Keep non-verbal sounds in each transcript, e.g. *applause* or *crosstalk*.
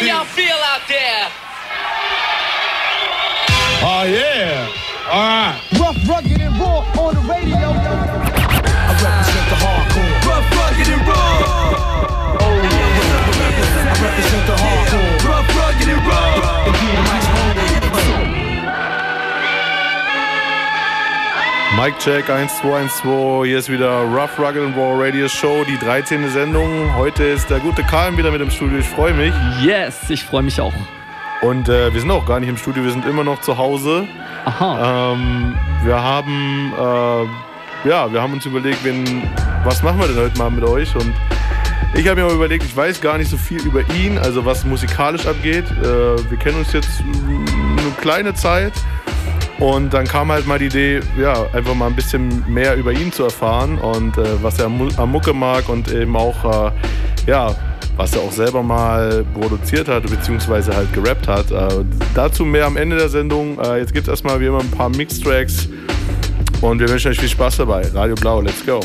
How y'all feel out there? Oh yeah. All right. Rough, rugged, and raw on the radio. Mic check 1, 2, 1, 2. Hier ist wieder Rough Rugged and Raw Radio Show, die 13. Sendung. Heute ist der gute Karl wieder mit im Studio. Ich freue mich. Yes, ich freue mich auch. Und äh, wir sind auch gar nicht im Studio, wir sind immer noch zu Hause. Aha. Ähm, wir haben äh, ja, wir haben uns überlegt, wen, was machen wir denn heute mal mit euch? Und ich habe mir mal überlegt, ich weiß gar nicht so viel über ihn, also was musikalisch abgeht. Äh, wir kennen uns jetzt eine kleine Zeit. Und dann kam halt mal die Idee, ja, einfach mal ein bisschen mehr über ihn zu erfahren und äh, was er am Mucke mag und eben auch, äh, ja, was er auch selber mal produziert hat, beziehungsweise halt gerappt hat. Äh, dazu mehr am Ende der Sendung. Äh, jetzt gibt es erstmal wie immer ein paar Mixtracks und wir wünschen euch viel Spaß dabei. Radio Blau, let's go.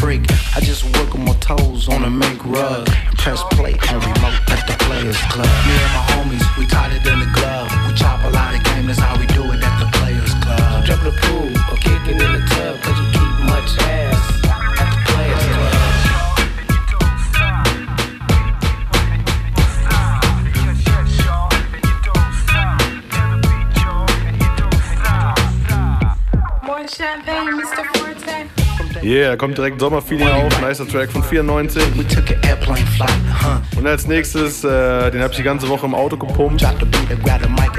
Freak. I just work on my toes on a mink rug press play on remote at the players club. Me and my homies, we it in the glove. Yeah, kommt direkt Sommerfeeling auf. Nicer Track von 94. We took an airplane flight, huh? Und als nächstes, äh, den habe ich die ganze Woche im Auto gepumpt. Dropped the beat and grabbed a mic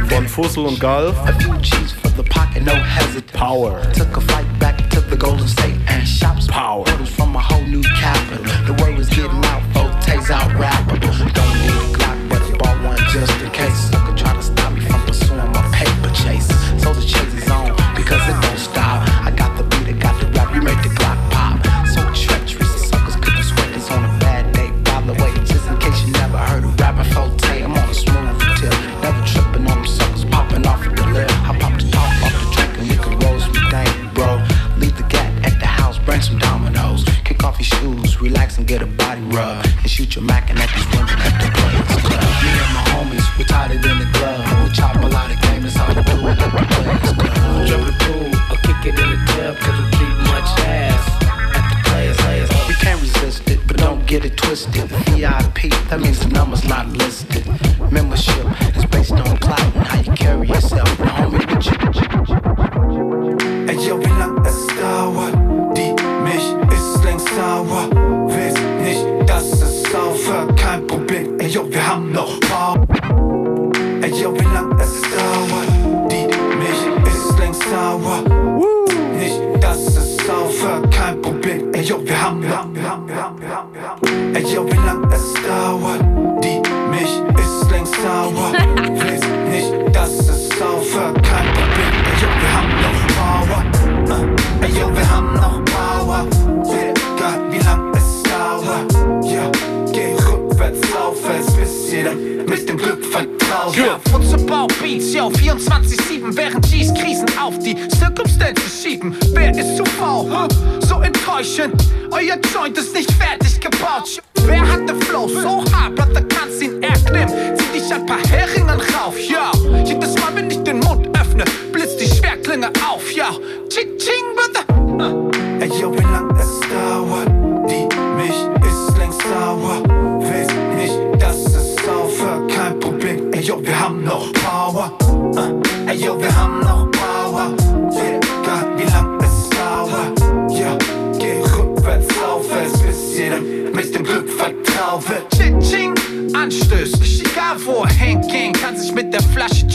Ey, yo, wie lang es dauert, die mich ist längst sauer. Nicht, dass es aufhört, kein Problem. Ey, yo, wir haben noch. Ey, yo, wie lang es dauert, die mich ist längst sauer. Willst nicht, dass es aufhört, kein Problem. Ey, yo, wir haben noch Power. Uh, ey, yo, wir haben noch Power. Wie lang es dauert. Ja, geh rückwärts, aufwärts, bis jeder mit dem Glück vertraut. Baubeats, yo, 24-7, während G's Krisen auf die Circumstances schieben. Wer ist zu faul? Huh? So enttäuschend, euer Joint ist nicht fertig gebaut. Wer hat den Flow so hart, Brother, kannst ihn erklimmen? Zieh dich ein paar Heringen rauf, ja. Jedes Mal, wenn ich den Mund öffne, blitzt die Schwerklinge auf, ja. Ching, ching, Brother. Ey, yo, wie lang es dauert, haben noch Power. Uh, ey, yo, wir haben noch Power. Egal, wie lang es dauert. Ja, geh rückwärts, aufwärts, bis jeder mit dem Glück vertraut wird. Ching, ching, anstößig, egal wo hingehen, kann sich mit der Flasche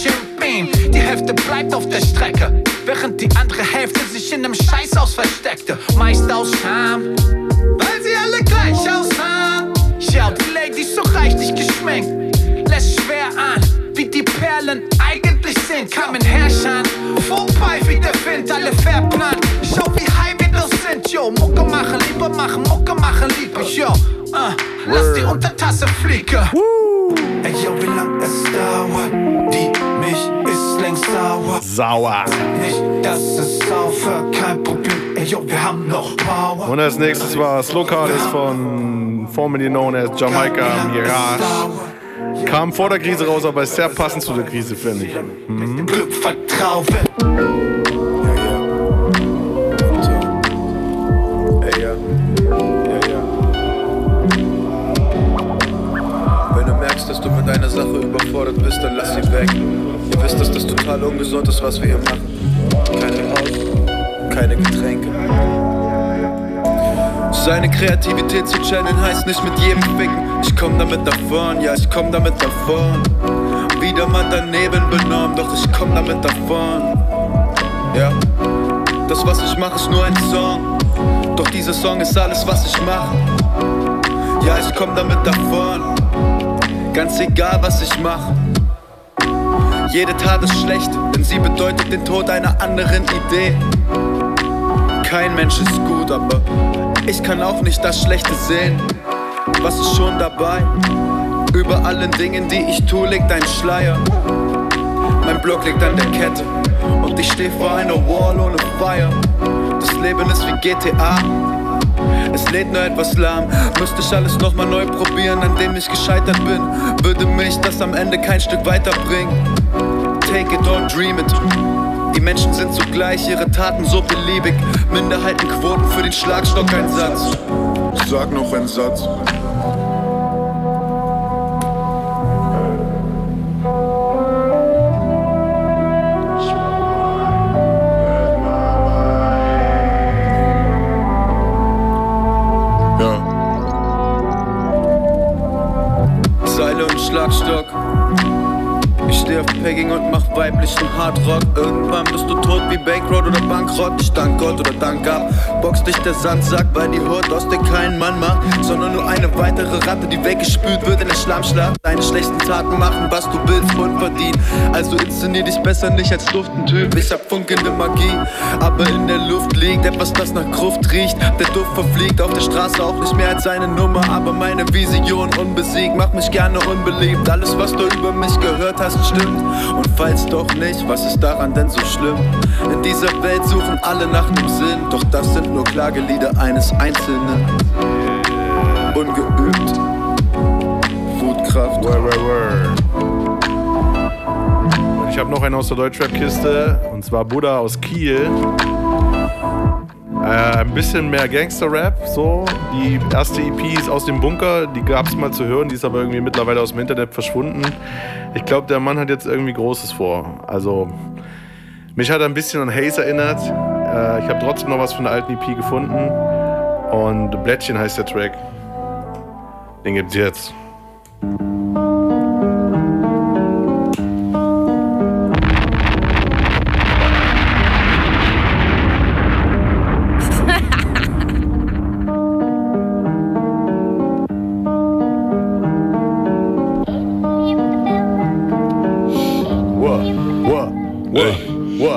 Beam. Die Hälfte bleibt auf der Strecke, während die andere Hälfte sich in einem Scheißhaus versteckte. Meist aus Scham, weil sie alle gleich aussahen. Ja, die Lady so reichlich geschminkt, sind. Kamen Herrschern vorbei wie der Wind, alle verplant. Schau, wie high wir doch sind, yo. Mucke machen, Liebe machen, Mucke machen, Liebe, yo. Uh, lass die Untertasse fliegen. Ey, yo, wie lang es dauert, die mich ist längst sauer. Sauer. Nicht, dass es aufhört, kein Problem. Ey, yo, wir haben noch Power. Und als nächstes war Slokalis von formerly known as Jamaica Mirage. Kam vor der Krise raus, aber ist sehr passend zu der Krise, finde ich. Mit dem Glück merkst, dass du mit einer Sache überfordert bist, dann lass sie weg. Ihr wisst, dass das total ungesund ist, was wir hier machen. Keine Haus, keine Getränke. Seine Kreativität zu channeln heißt nicht mit jedem Ficken. Ich komm damit davon, ja, ich komm damit davon. Wieder mal daneben benommen, doch ich komm damit davon. Ja, das was ich mache ist nur ein Song. Doch dieser Song ist alles, was ich mache. Ja, ich komm damit davon. Ganz egal, was ich mache. Jede Tat ist schlecht, denn sie bedeutet den Tod einer anderen Idee. Kein Mensch ist gut, aber ich kann auch nicht das Schlechte sehen. Was ist schon dabei? Über allen Dingen, die ich tue, liegt ein Schleier. Mein Block liegt an der Kette und ich stehe vor einer Wall ohne Fire. Das Leben ist wie GTA. Es lädt nur etwas lahm. Müsste ich alles nochmal neu probieren, an dem ich gescheitert bin, würde mich das am Ende kein Stück weiterbringen. Take it or dream it. Die Menschen sind zugleich, ihre Taten so beliebig. Minderheitenquoten für den Schlagstockeinsatz. Sag noch einen Satz. Ich steh auf Pegging und mach weiblichen Hardrock. Irgendwann bist du tot wie Bankroad oder Bankrott. Ich dank Gold oder dank ab. Box dich der Sandsack, weil die Hut aus dir keinen Mann macht. Sondern nur eine weitere Ratte, die weggespült wird in der Schlammschlacht. Deine schlechten Taten machen, was du willst und verdienen. Also inszenier dich besser nicht als Duftentyp. Ich hab funkende Magie, aber in der Luft liegt etwas, das nach Gruft riecht. Der Duft verfliegt auf der Straße auch nicht mehr als eine Nummer. Aber meine Vision unbesiegt macht mich gerne unbeliebt. Alles, was du über mich gehört hast, stimmt. Und falls doch nicht, was ist daran denn so schlimm? In dieser Welt suchen alle nach nem Sinn, doch das sind nur Klagelieder eines Einzelnen. Ungeübt. Wutkraft. Word, word, word. Und Ich habe noch einen aus der Deutschrap-Kiste und zwar Buddha aus Kiel. Äh, ein bisschen mehr Gangster-Rap, so. Die erste EP ist aus dem Bunker, die gab es mal zu hören, die ist aber irgendwie mittlerweile aus dem Internet verschwunden. Ich glaube, der Mann hat jetzt irgendwie Großes vor. Also, mich hat er ein bisschen an Haze erinnert. Äh, ich habe trotzdem noch was von der alten EP gefunden. Und Blättchen heißt der Track. Den gibt's jetzt.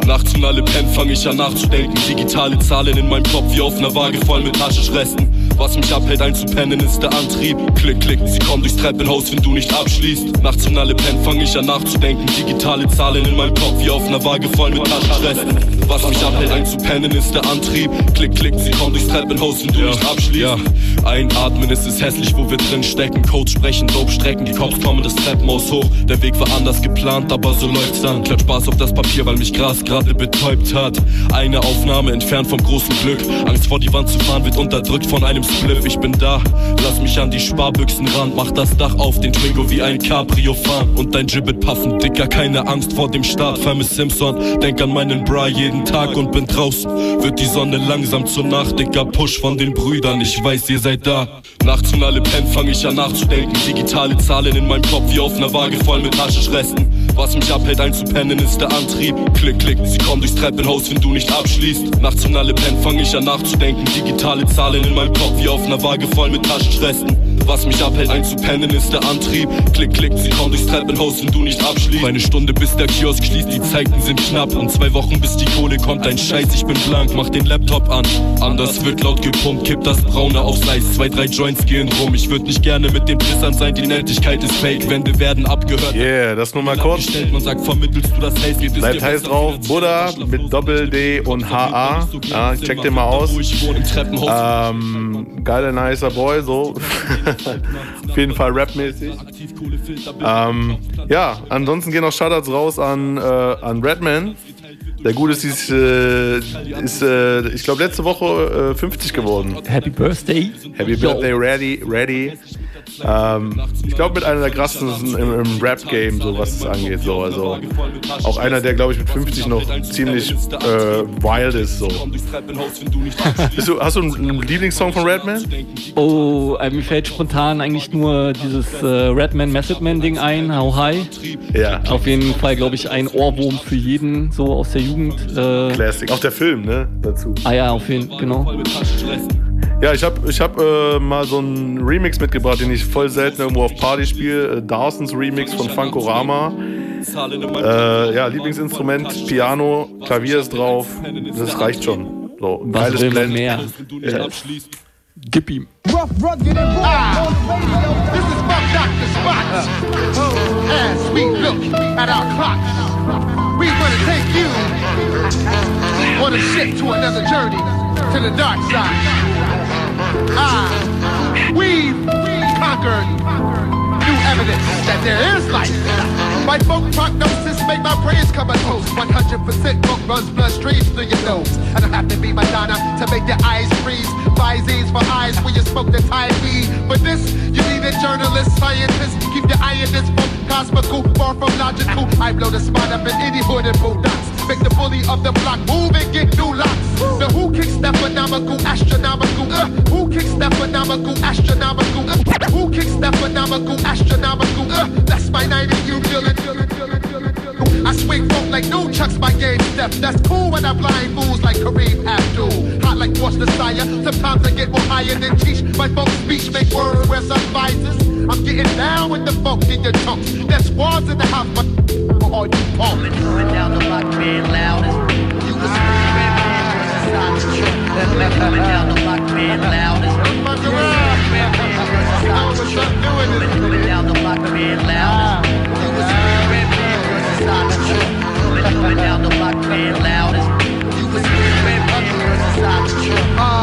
Nachts und alle pennen, fang ich an nachzudenken. Digitale Zahlen in meinem Kopf wie auf einer Waage voll mit Haschischresten. Was mich abhält einzupennen ist der Antrieb. Klick, klick, sie kommen durchs Treppenhaus, wenn du nicht abschließt. Nachts und alle pennen, fang ich an nachzudenken. Digitale Zahlen in meinem Kopf wie auf einer Waage voll mit Haschischresten. Was mich abhält einzupennen ist der Antrieb. Klick, klick, sie kommen durchs Treppenhaus, wenn du nicht abschließt. Ja. Einatmen, es ist hässlich, wo wir drin stecken. Codes sprechen, Dope strecken, die Cops kommen das Treppenhaus hoch. Der Weg war anders geplant, aber so läuft's dann. Klatsch Spaß auf das Papier, weil mich Gras gerade betäubt hat. Eine Aufnahme entfernt vom großen Glück. Angst vor die Wand zu fahren wird unterdrückt von einem Spliff. Ich bin da, lass mich an die Sparbüchsen ran. Mach das Dach auf den Twingo wie ein Cabrio fahren. Und dein Gibbet puffen, Dicker, keine Angst vor dem Start. Vermiss Simpson, denk an meinen Bra jeden Tag und bin draußen. Wird die Sonne langsam zur Nacht, Dicker, Push von den Brüdern. Ich weiß, ihr seid da. Nachts und alle pennen, fang ich an nachzudenken. Digitale Zahlen in meinem Kopf wie auf einer Waage voll mit Haschischresten. Was mich abhält einzupennen ist der Antrieb. Klick, klick, sie kommen durchs Treppenhaus, wenn du nicht abschließt. Nachts und alle pennen, fang ich an nachzudenken. Digitale Zahlen in meinem Kopf wie auf einer Waage voll mit Taschenstressen. Was mich abhält einzupennen ist der Antrieb. Klick, klick, sie kommen durchs Treppenhaus, wenn du nicht abschließt. Eine Stunde bis der Kiosk schließt, die Zeiten sind knapp. Und zwei Wochen bis die Kohle kommt, ein Scheiß, ich bin blank, mach den Laptop an. Anders wird laut gepumpt, kipp das Braune aufs Eis. Zwei, drei Joints gehen rum. Ich würd nicht gerne mit den Pissern sein, die Nettigkeit ist fake. Wände werden abgehört. Yeah, das nur mal kurz. Man sagt, vermittelst du das Haze, geht es Bleibt heiß drauf, Buddha mit Doppel-D und HA. Ja, check den mal aus. Ähm, geiler, nicer Boy, so. *laughs* Auf jeden Fall rapmäßig. Ähm, ja, ansonsten gehen noch Shoutouts raus an, äh, an Redman. Der Gute ist, ist, äh, ist äh, ich glaube, letzte Woche äh, 50 geworden. Happy Birthday. Happy Birthday, ready, ready. Ähm, ich glaube, mit einer der krassesten im, im Rap-Game, so was es angeht. So. Also, auch einer, der, glaube ich, mit 50 noch ziemlich äh, wild ist. So. Du, hast du einen, einen Lieblingssong von Redman? Oh, äh, mir fällt spontan eigentlich nur dieses äh, Redman Method Man Ding ein, How High. Ja. Auf jeden Fall, glaube ich, ein Ohrwurm für jeden, so aus der Jugend. Äh, Classic. Auch der Film, ne? Dazu. ah ja, auf jeden Fall, genau. Ja, ich habe ich hab, äh, mal so einen Remix mitgebracht, den ich voll selten irgendwo auf Party spiele. Äh, Dawsons Remix von Funkorama. Äh, ja, Lieblingsinstrument, Piano, Klavier ist drauf. Das reicht schon. So, ein geiles Blend. mehr? Ja. Gib ihm. Rough, rugged, and raw on the radio. This is Buck Dr. Spots. As we look at our clocks, we gonna take you on a ship to another journey to the dark side. We've conquered new evidence that there is life. My folk prognosis make my praise come a toast. 100% book runs bloodstreams through your nose. I don't have to be Madonna to make your eyes freeze. Visines for eyes when you smoke the Thai weed. For this, you need a journalist, scientist. Keep your eye in this book, cosmical, far from logical. I blow the spot up in any hood and bulldogs. Make the bully of the block move and get new locks. Now who kicks that phenomenal, astronomical? Uh, who kicks that phenomenal, astronomical? Uh, who kicks that phenomenal, astronomical? Uh, that's my night and you feel it. I swing folk like new chucks my game step. That's cool when I blind fools like Kareem Abdul. Hot like Watch the Sire. Sometimes I get more higher than Cheech. My folk speech make word where some visors. I'm getting down with the folk in your chunks. There's walls in the house, you punks. Coming down the block, being loudest. You was screaming, man, was inside the truck. Coming down the block, being loudest. Fuck around. Coming down the block, being loudest. You was screaming, man, was inside the truck. Coming down the block, being loudest. You was screaming, man, was inside the truck.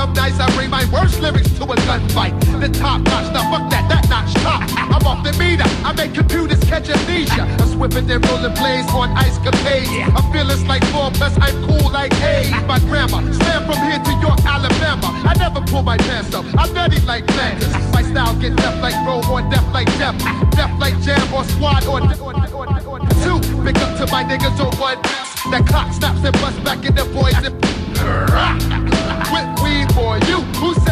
I'm nice. I bring my worst lyrics to a gunfight. The top notch, now fuck that, that notch top. I'm off the meter. I make computers catch amnesia. I'm swimming and rolling blades on ice capades. I'm fearless like four, plus I'm cool like A. My grandma, slam from here to York, Alabama. I never pull my pants up. I'm ready like Flanders. My style get deaf like roll or deaf like deaf. Deaf like jam or squad or, or, or, or, or two. Big up to my niggas on one. That clock snaps and busts back in the voice. And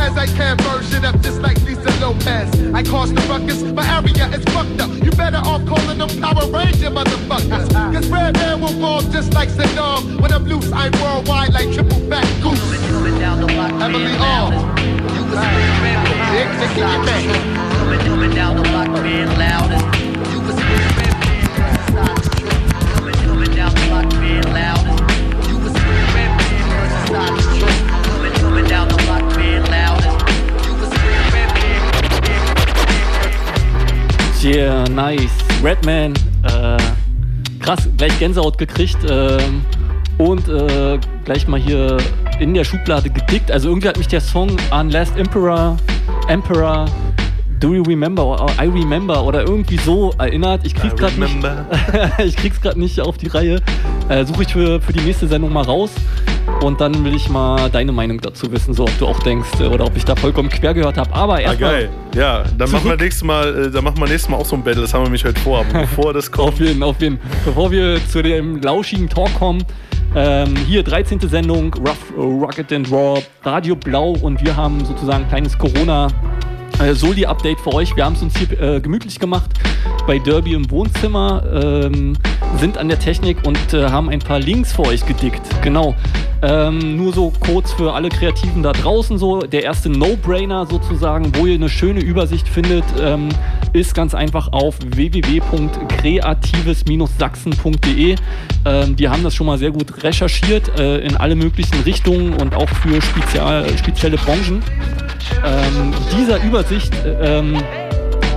Says I can't version up just like Lisa Lopez? I cause the ruckus, my area is fucked up. You better off calling them Power Ranger motherfuckers. *laughs* Cause red hair will fall just like Saddam. When I'm loose, I'm worldwide like triple fat goose. Emily All. Big Nicky May. Coming, coming down the block, man, loudest. Yeah, nice. Redman, äh, krass, gleich Gänsehaut gekriegt ähm, und äh, gleich mal hier in der Schublade gedickt. Also irgendwie hat mich der Song an Last Emperor, Emperor, Do You Remember oder I Remember oder irgendwie so erinnert. Ich krieg's gerade nicht, remember. *laughs* ich krieg's gerade nicht auf die Reihe. Äh, Suche ich für, für die nächste Sendung mal raus. Und dann will ich mal deine Meinung dazu wissen, so ob du auch denkst äh, oder ob ich da vollkommen quer gehört habe. Aber Ah, erstmal. geil. Ja, dann machen wir nächstes Mal, äh, dann machen wir nächstes Mal auch so ein Battle. Das haben wir nämlich heute vor. Aber *laughs* bevor das kommt. Auf jeden, auf jeden. Bevor wir zu dem lauschigen Talk kommen, ähm, hier 13. Sendung, Rough Rocket and Raw, Radio Blau und wir haben sozusagen ein kleines Corona- äh, Soli-Update für euch. Wir haben es uns hier äh, gemütlich gemacht bei Derby im Wohnzimmer, ähm, sind an der Technik und äh, haben ein paar Links für euch gedickt. Genau. Ähm, nur so kurz für alle Kreativen da draußen so. Der erste No-Brainer sozusagen, wo ihr eine schöne Übersicht findet, ähm, ist ganz einfach auf www.kreatives-sachsen.de. Ähm, die haben das schon mal sehr gut recherchiert äh, in alle möglichen Richtungen und auch für spezial, spezielle Branchen. Ähm, dieser Übersicht ähm,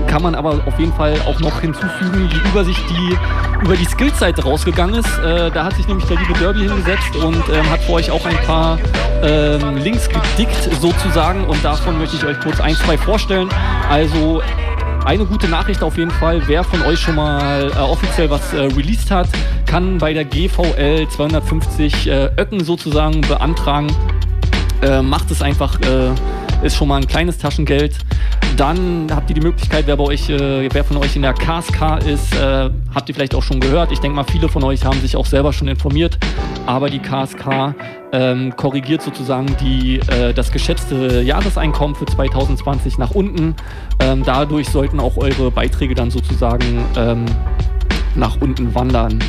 kann man aber auf jeden Fall auch noch hinzufügen, die Übersicht, die über die Skills-Seite rausgegangen ist. Äh, da hat sich nämlich der liebe Derby hingesetzt und ähm, hat für euch auch ein paar ähm, Links gedickt sozusagen und davon möchte ich euch kurz ein, zwei vorstellen. Also eine gute Nachricht auf jeden Fall. Wer von euch schon mal äh, offiziell was äh, released hat, kann bei der GVL 250 äh, Öcken sozusagen beantragen. Äh, macht es einfach, äh, ist schon mal ein kleines Taschengeld. Dann habt ihr die Möglichkeit, wer bei euch, äh, wer von euch in der KSK ist, äh, habt ihr vielleicht auch schon gehört. Ich denke mal, viele von euch haben sich auch selber schon informiert. Aber die KSK ähm, korrigiert sozusagen die, äh, das geschätzte Jahreseinkommen für 2020 nach unten. Ähm, dadurch sollten auch eure Beiträge dann sozusagen ähm, nach unten wandern.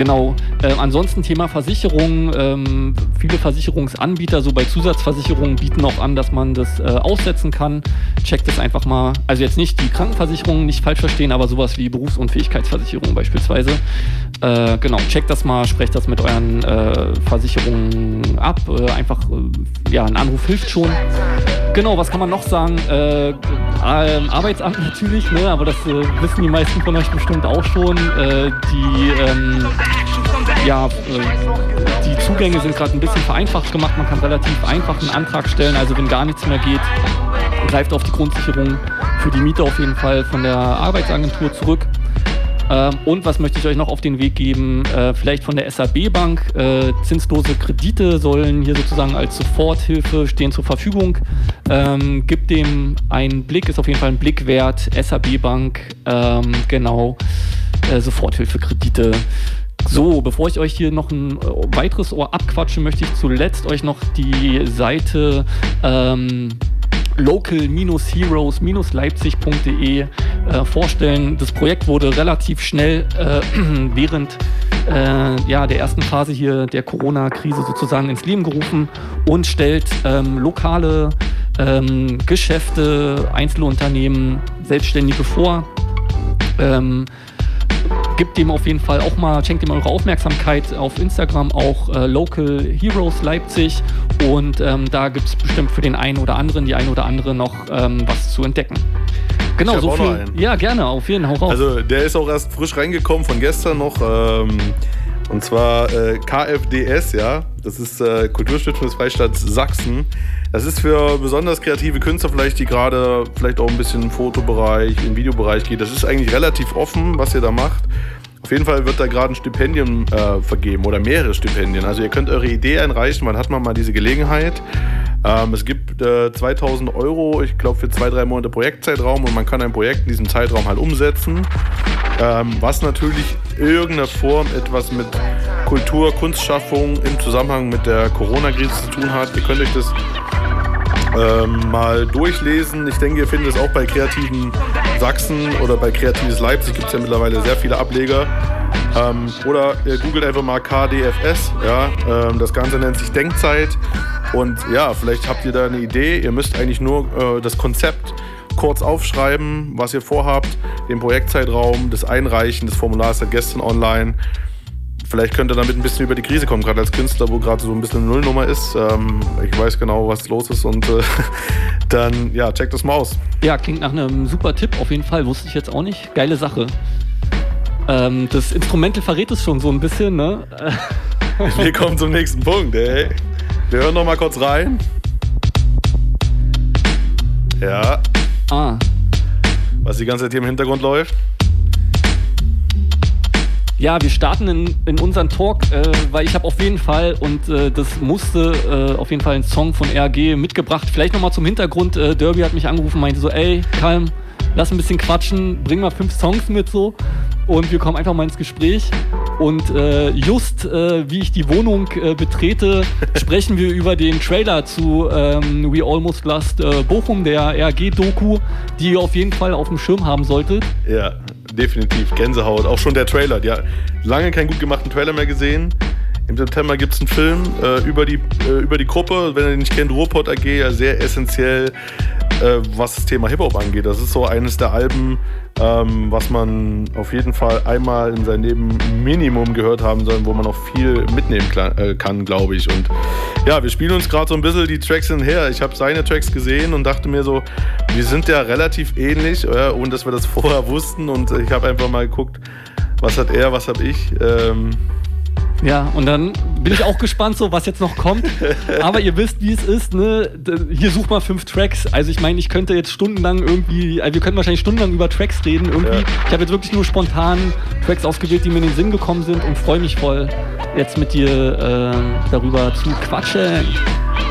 Genau. Ähm, ansonsten Thema Versicherung. Ähm, viele Versicherungsanbieter, so bei Zusatzversicherungen, bieten auch an, dass man das äh, aussetzen kann. Checkt es einfach mal. Also jetzt nicht die Krankenversicherung, nicht falsch verstehen, aber sowas wie Berufsunfähigkeitsversicherung beispielsweise. Äh, genau, checkt das mal, sprecht das mit euren äh, Versicherungen ab. Äh, einfach, äh, ja, ein Anruf hilft schon. Genau, was kann man noch sagen? Äh, ähm, Arbeitsamt natürlich, ne? aber das äh, wissen die meisten von euch bestimmt auch schon. Äh, die, ähm, ja, äh, die Zugänge sind gerade ein bisschen vereinfacht gemacht. Man kann relativ einfach einen Antrag stellen. Also wenn gar nichts mehr geht, greift auf die Grundsicherung für die Miete auf jeden Fall von der Arbeitsagentur zurück. Ähm, und was möchte ich euch noch auf den Weg geben? Äh, vielleicht von der SAB Bank. Äh, zinslose Kredite sollen hier sozusagen als Soforthilfe stehen zur Verfügung. Ähm, gibt dem einen Blick, ist auf jeden Fall ein Blick wert. SAB Bank, ähm, genau. Äh, Soforthilfekredite. So, bevor ich euch hier noch ein äh, weiteres Ohr abquatsche, möchte ich zuletzt euch noch die Seite ähm, local-heroes-leipzig.de äh, vorstellen. Das Projekt wurde relativ schnell äh, *clears throat* während äh, ja, der ersten Phase hier der Corona-Krise sozusagen ins Leben gerufen und stellt ähm, lokale ähm, Geschäfte, Einzelunternehmen, Selbstständige vor. Ähm, Gebt dem auf jeden Fall auch mal, schenkt ihm eure Aufmerksamkeit auf Instagram, auch äh, Local Heroes Leipzig. Und ähm, da gibt es bestimmt für den einen oder anderen, die eine oder andere noch ähm, was zu entdecken. Genau, so viel. einen. Ja, gerne, auf jeden Fall. Also der ist auch erst frisch reingekommen von gestern noch. Ähm, und zwar äh, KFDS, ja. Das ist äh, Kulturstiftung des Freistaats Sachsen. Das ist für besonders kreative Künstler vielleicht, die gerade vielleicht auch ein bisschen im Fotobereich, im Videobereich geht. Das ist eigentlich relativ offen, was ihr da macht. Auf jeden Fall wird da gerade ein Stipendium äh, vergeben oder mehrere Stipendien. Also ihr könnt eure Idee einreichen, wann hat man mal diese Gelegenheit. Ähm, es gibt äh, 2000 Euro, ich glaube für zwei, drei Monate Projektzeitraum und man kann ein Projekt in diesem Zeitraum halt umsetzen. Ähm, was natürlich irgendeiner Form etwas mit Kultur, Kunstschaffung im Zusammenhang mit der Corona-Krise zu tun hat. Ihr könnt euch das ähm, mal durchlesen. Ich denke, ihr findet es auch bei Kreativen Sachsen oder bei Kreatives Leipzig gibt es ja mittlerweile sehr viele Ableger. Ähm, oder ihr googelt einfach mal KDFS. Ja? Ähm, das Ganze nennt sich Denkzeit. Und ja, vielleicht habt ihr da eine Idee. Ihr müsst eigentlich nur äh, das Konzept kurz aufschreiben, was ihr vorhabt, den Projektzeitraum, das Einreichen des Formulars seit gestern online. Vielleicht könnt ihr damit ein bisschen über die Krise kommen, gerade als Künstler, wo gerade so ein bisschen eine Nullnummer ist. Ähm, ich weiß genau, was los ist und äh, *laughs* dann, ja, checkt das mal aus. Ja, klingt nach einem super Tipp auf jeden Fall. Wusste ich jetzt auch nicht. Geile Sache. Ähm, das Instrumental verrät es schon so ein bisschen, ne? *laughs* Wir kommen zum nächsten Punkt, ey. Wir hören noch mal kurz rein. Ja. Ah. Was die ganze Zeit hier im Hintergrund läuft. Ja, wir starten in, in unseren Talk, äh, weil ich habe auf jeden Fall, und äh, das musste äh, auf jeden Fall einen Song von RG mitgebracht. Vielleicht nochmal zum Hintergrund, äh, Derby hat mich angerufen, meinte so, ey, Kalm, lass ein bisschen quatschen, bring mal fünf Songs mit so. Und wir kommen einfach mal ins Gespräch. Und äh, just äh, wie ich die Wohnung äh, betrete, *laughs* sprechen wir über den Trailer zu ähm, We Almost Lost äh, Bochum, der RG-Doku, die ihr auf jeden Fall auf dem Schirm haben solltet. Ja, definitiv. Gänsehaut. Auch schon der Trailer. Ja, lange keinen gut gemachten Trailer mehr gesehen. Im September gibt es einen Film äh, über, die, äh, über die Gruppe. Wenn ihr den nicht kennt, Ruhrpott AG, ja sehr essentiell, äh, was das Thema Hip-Hop angeht. Das ist so eines der Alben, ähm, was man auf jeden Fall einmal in seinem Leben Minimum gehört haben soll, wo man auch viel mitnehmen äh, kann, glaube ich. Und ja, wir spielen uns gerade so ein bisschen die Tracks hinher. Ich habe seine Tracks gesehen und dachte mir so, wir sind ja relativ ähnlich, äh, ohne dass wir das *laughs* vorher wussten. Und ich habe einfach mal geguckt, was hat er, was habe ich. Ähm, Ja, und dann bin ich auch gespannt, so was jetzt noch kommt. Aber ihr wisst, wie es ist, ne? Hier sucht mal fünf Tracks. Also ich meine, ich könnte jetzt stundenlang irgendwie, also wir könnten wahrscheinlich stundenlang über Tracks reden irgendwie. Ja. Ich habe jetzt wirklich nur spontan Tracks ausgewählt, die mir in den Sinn gekommen sind und freue mich voll, jetzt mit dir äh, darüber zu quatschen.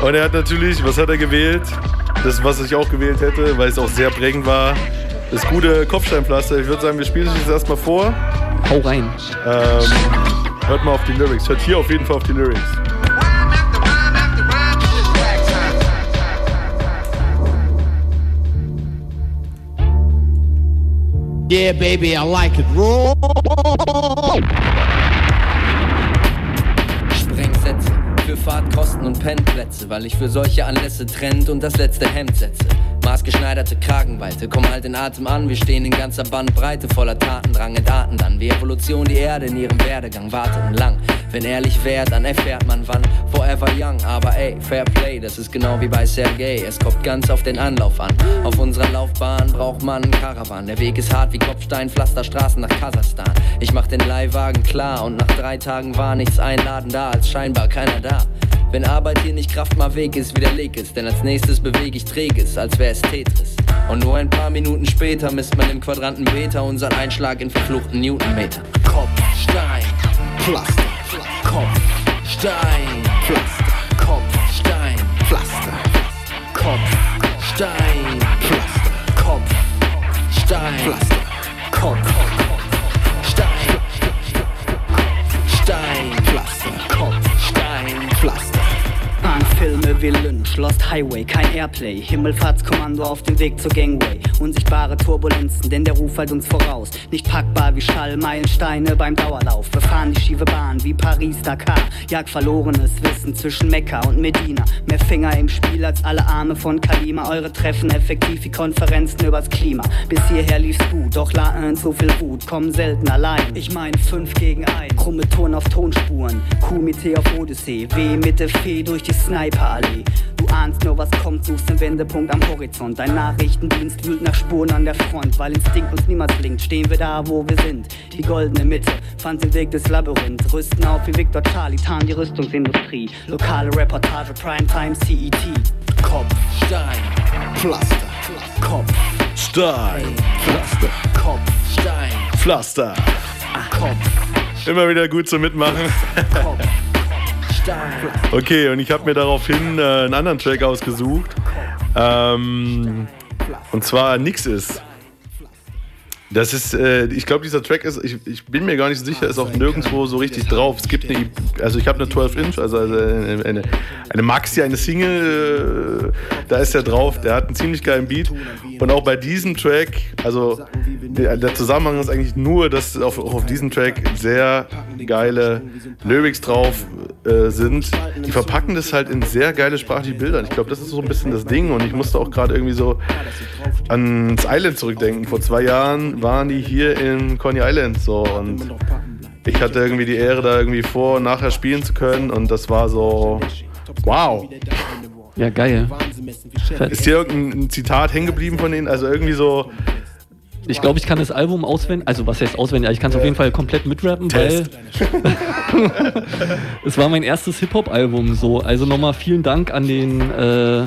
Und er hat natürlich, was hat er gewählt? Das, was ich auch gewählt hätte, weil es auch sehr prägend war. Das gute Kopfsteinpflaster. Ich würde sagen, wir spielen es jetzt erstmal vor. Hau rein. Ähm, hört mal auf die Lyrics. Hört hier auf jeden Fall auf die Lyrics. Yeah, baby, I like it raw. Sprengsätze für Fahrtkosten und Pennplätze, weil ich für solche Anlässe Trend und das letzte Hemd setze. Maßgeschneiderte Kragenweite, komm halt den Atem an, wir stehen in ganzer Bandbreite voller Tatendrang, Daten dann, wie Evolution die Erde in ihrem Werdegang warteten lang. Wenn ehrlich wär, dann erfährt man wann, forever young, aber ey, Fair Play, das ist genau wie bei Sergei, es kommt ganz auf den Anlauf an. Auf unserer Laufbahn braucht man einen Karawan, der Weg ist hart wie Kopfsteinpflasterstraßen nach Kasachstan. Ich mach den Leihwagen klar und nach drei Tagen war nichts einladender als scheinbar keiner da. Wenn Arbeit hier nicht Kraft mal Weg ist, widerleg es, denn als nächstes bewege ich träges, als wär es Tetris. Und nur ein paar Minuten später misst man im Quadranten Beta unseren Einschlag in verfluchten Newtonmeter. Kopf, Stein, Pflaster, Kopf, Stein, Pflaster, Kopf, Stein, Pflaster, Kopf, Stein, Pflaster, Kopf, Stein, Pflaster, Kopf, Bahnfilme wie Lynch, Lost Highway, kein Airplay. Himmelfahrtskommando auf dem Weg zur Gangway. Unsichtbare Turbulenzen, denn der Ruf eilt uns voraus. Nicht packbar wie Schall, Meilensteine beim Dauerlauf. Wir fahren die schiefe Bahn wie Paris-Dakar. Jag verlorenes Wissen zwischen Mekka und Medina. Mehr Finger im Spiel als alle Arme von Kalima. Eure Treffen effektiv wie Konferenzen übers Klima. Bis hierher lief's gut, doch laen so viel Wut. Kommen selten allein. Ich mein fünf gegen ein. Krumme Ton auf Tonspuren. Kumite auf Odyssee. W mit der Fee durch die Sniperallee. Ey, du ahnst nur, was kommt, suchst den Wendepunkt am Horizont. Dein Nachrichtendienst wühlt nach Spuren an der Front, weil Instinkt uns niemals linkt. Stehen wir da, wo wir sind. Die goldene Mitte fand den Weg des Labyrinth. Rüsten auf wie Victor Charlie, tarn die Rüstungsindustrie. Lokale Reportage, Primetime, CET. Kopf, Stein, Pflaster, Kopf, Stein, Pflaster, Kopf, Stein, Pflaster. Kopf, Immer wieder gut zum Mitmachen. Kopf. Okay, und ich habe mir daraufhin äh, einen anderen Track ausgesucht. Ähm, und zwar Nix ist. Das ist, äh, ich glaube, dieser Track ist, ich, ich bin mir gar nicht sicher, ist auch nirgendwo so richtig drauf. Es gibt eine, also ich habe eine 12 Inch, also eine, eine, eine Maxi, eine Single, äh, da ist er drauf, der hat einen ziemlich geilen Beat. Und auch bei diesem Track, also der, der Zusammenhang ist eigentlich nur, dass auf, auch auf diesem Track sehr geile Lyrics drauf äh, sind. Die verpacken das halt in sehr geile sprachliche Bilder. Ich glaube, das ist so ein bisschen das Ding und ich musste auch gerade irgendwie so ans Island zurückdenken. Vor zwei Jahren waren die hier in Coney Island so und ich hatte irgendwie die Ehre, da irgendwie vor und nachher spielen zu können und das war so wow. Ja, geil. Fett. Ist hier irgendein Zitat hängen geblieben von denen? Also irgendwie so. Ich glaube, ich kann das Album auswendig, also was heißt auswendig, ich kann es auf jeden Fall komplett mitrappen, Test. weil *laughs* es war mein erstes Hip-Hop-Album so. Also nochmal vielen Dank an den, äh,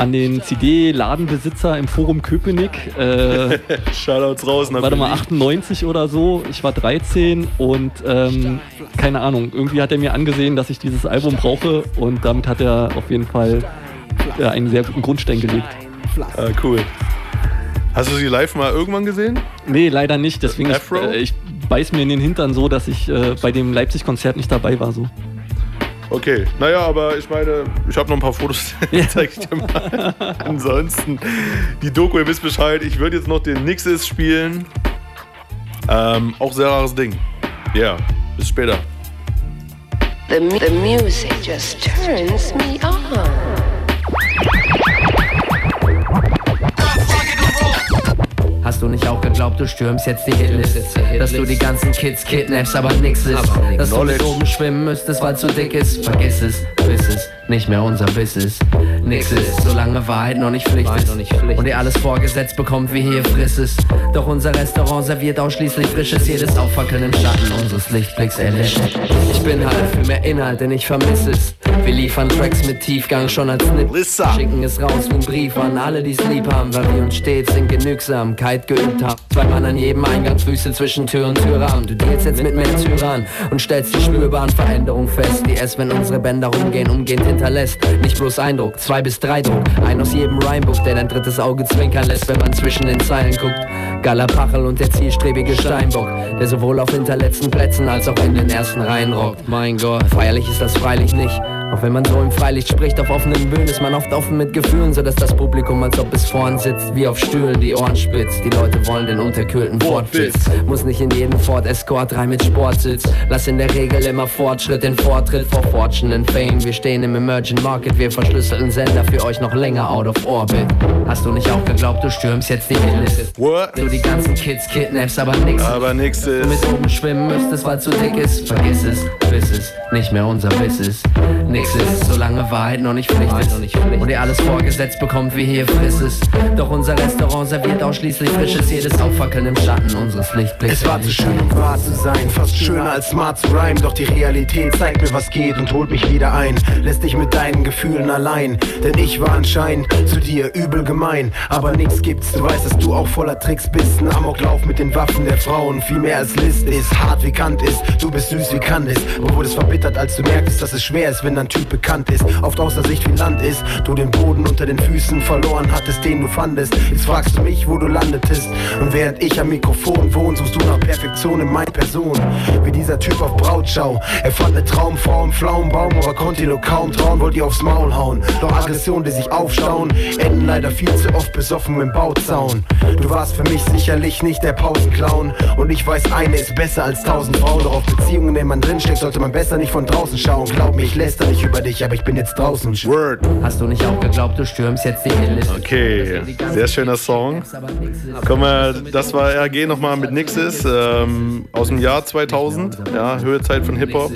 an den CD-Ladenbesitzer im Forum Köpenick. Äh, *laughs* Shoutouts raus. warte mal, Berlin. 98 oder so. Ich war 13 und ähm, keine Ahnung, irgendwie hat er mir angesehen, dass ich dieses Album brauche und damit hat er auf jeden Fall äh, einen sehr guten Grundstein gelegt. Ah, cool. Hast du sie live mal irgendwann gesehen? Nee, leider nicht. Deswegen ich, äh, ich beiß mir in den Hintern so, dass ich äh, bei dem Leipzig-Konzert nicht dabei war. So. Okay, naja, aber ich meine, ich habe noch ein paar Fotos, *laughs* die zeig ich dir mal. *laughs* Ansonsten, die Doku, ihr wisst Bescheid. Ich würde jetzt noch den Nixes spielen. Ähm, auch sehr rares Ding. Ja, bis später. The, mu- the music just turns me on. Hast du nicht auch geglaubt, du stürmst jetzt die Hitlist? Dass du die ganzen Kids kidnappst, aber nix ist. Dass du mit oben schwimmen müsstest, weil zu dick ist. Vergiss es, bis es nicht mehr unser Biss ist. Nix ist, solange Wahrheit noch nicht Pflicht ist. Und ihr alles vorgesetzt bekommt, wie hier friss es. Doch unser Restaurant serviert ausschließlich Frisches. Jedes Auffackeln im Schatten unseres Lichtblicks erlischt. Ich bin halt für mehr Inhalt, denn ich vermisse es. Wir liefern Tracks mit Tiefgang schon als Snip. Schicken es raus wie ein Brief an alle, die's lieb haben, weil wir uns stets in Genügsamkeit geübt haben. Zwei Mann an jedem Eingang, Füße zwischen Tür und Türrahmen. Du dealst jetzt mit mehr Tyrann und stellst die spürbaren Veränderungen fest, die es, wenn unsere Bänder rumgehen, umgehend hinterlässt. Nicht bloß Eindruck, zwei bis drei Druck. Ein aus jedem Rhymebook, der dein drittes Auge zwinkern lässt, wenn man zwischen den Zeilen guckt. Galapachel und der zielstrebige Steinbock, der sowohl auf hinterletzten Plätzen als auch in den ersten Reihen rockt. Mein Gott, feierlich ist das freilich nicht. Auch wenn man so im Freilicht spricht, auf offenen Bühnen ist man oft offen mit Gefühlen, sodass das Publikum, als ob es vorn sitzt, wie auf Stühlen, die Ohren spitzt. Die Leute wollen den unterkühlten Wortwitz. Muss nicht in jedem Ford Escort 3 mit Sportsitz. Lass in der Regel immer Fortschritt den Vortritt vor Fortune and Fame. Wir stehen im Emerging Market, wir verschlüsselten Sender für euch noch länger out of orbit. Hast du nicht auch geglaubt, du stürmst jetzt die Hitlist? Du die ganzen Kids kidnappst, aber nix. Aber nix ist. Mit oben schwimmen müsstest, weil zu dick ist. Vergiss es, bis es nicht mehr unser Biss ist. Nix ist, solange Wahrheit noch nicht Pflicht ist. Und ihr alles vorgesetzt bekommt, wie hier friss es. Doch unser Restaurant serviert ausschließlich Frisches. Jedes Auffackeln im Schatten unseres Lichtblicks. Es war zu schön, um wahr zu sein, fast schöner als smart zu rhyme. Doch die Realität zeigt mir, was geht und holt mich wieder ein. Lässt dich mit deinen Gefühlen allein, denn ich war anscheinend zu dir übel gemein. Aber nix gibt's, du weißt, dass du auch voller Tricks bist. Ein Amoklauf mit den Waffen der Frauen, viel mehr als List ist. Hart wie Kant ist, du bist süß wie Candice. Wo wurdest verbittert, als du merktest, dass es schwer ist, wenn dein Typ bekannt ist. Oft außer Sicht wie Land ist, du den Boden unter den Füßen verloren hattest, den du fandest. Jetzt fragst du mich, wo du landetest. Und während ich am Mikrofon wohn, suchst du nach Perfektion in meiner Person. Wie dieser Typ auf Brautschau. Er fand eine Traumfrau im Pflaumenbaum, aber konnte ihr nur kaum trauen, wollte ihr aufs Maul hauen. Doch Aggressionen, die sich aufstauen, enden leider viel zu oft besoffen im Bauzaun. Du warst für mich sicherlich nicht der Pausenclown. Und ich weiß, eine ist besser als tausend Frauen. Doch auf Beziehungen, in denen man drinsteckt, sollte man besser nicht von draußen schauen. Glaub mir, ich läster nicht über dich, aber ich bin jetzt draußen. Word. Hast du nicht auch geglaubt, du stürmst jetzt die Hitlist? Okay, sehr schöner Song. Wir, das war RG nochmal mit Nixes ähm, aus dem Jahr 2000, ja, Höhezeit von Hip-Hop.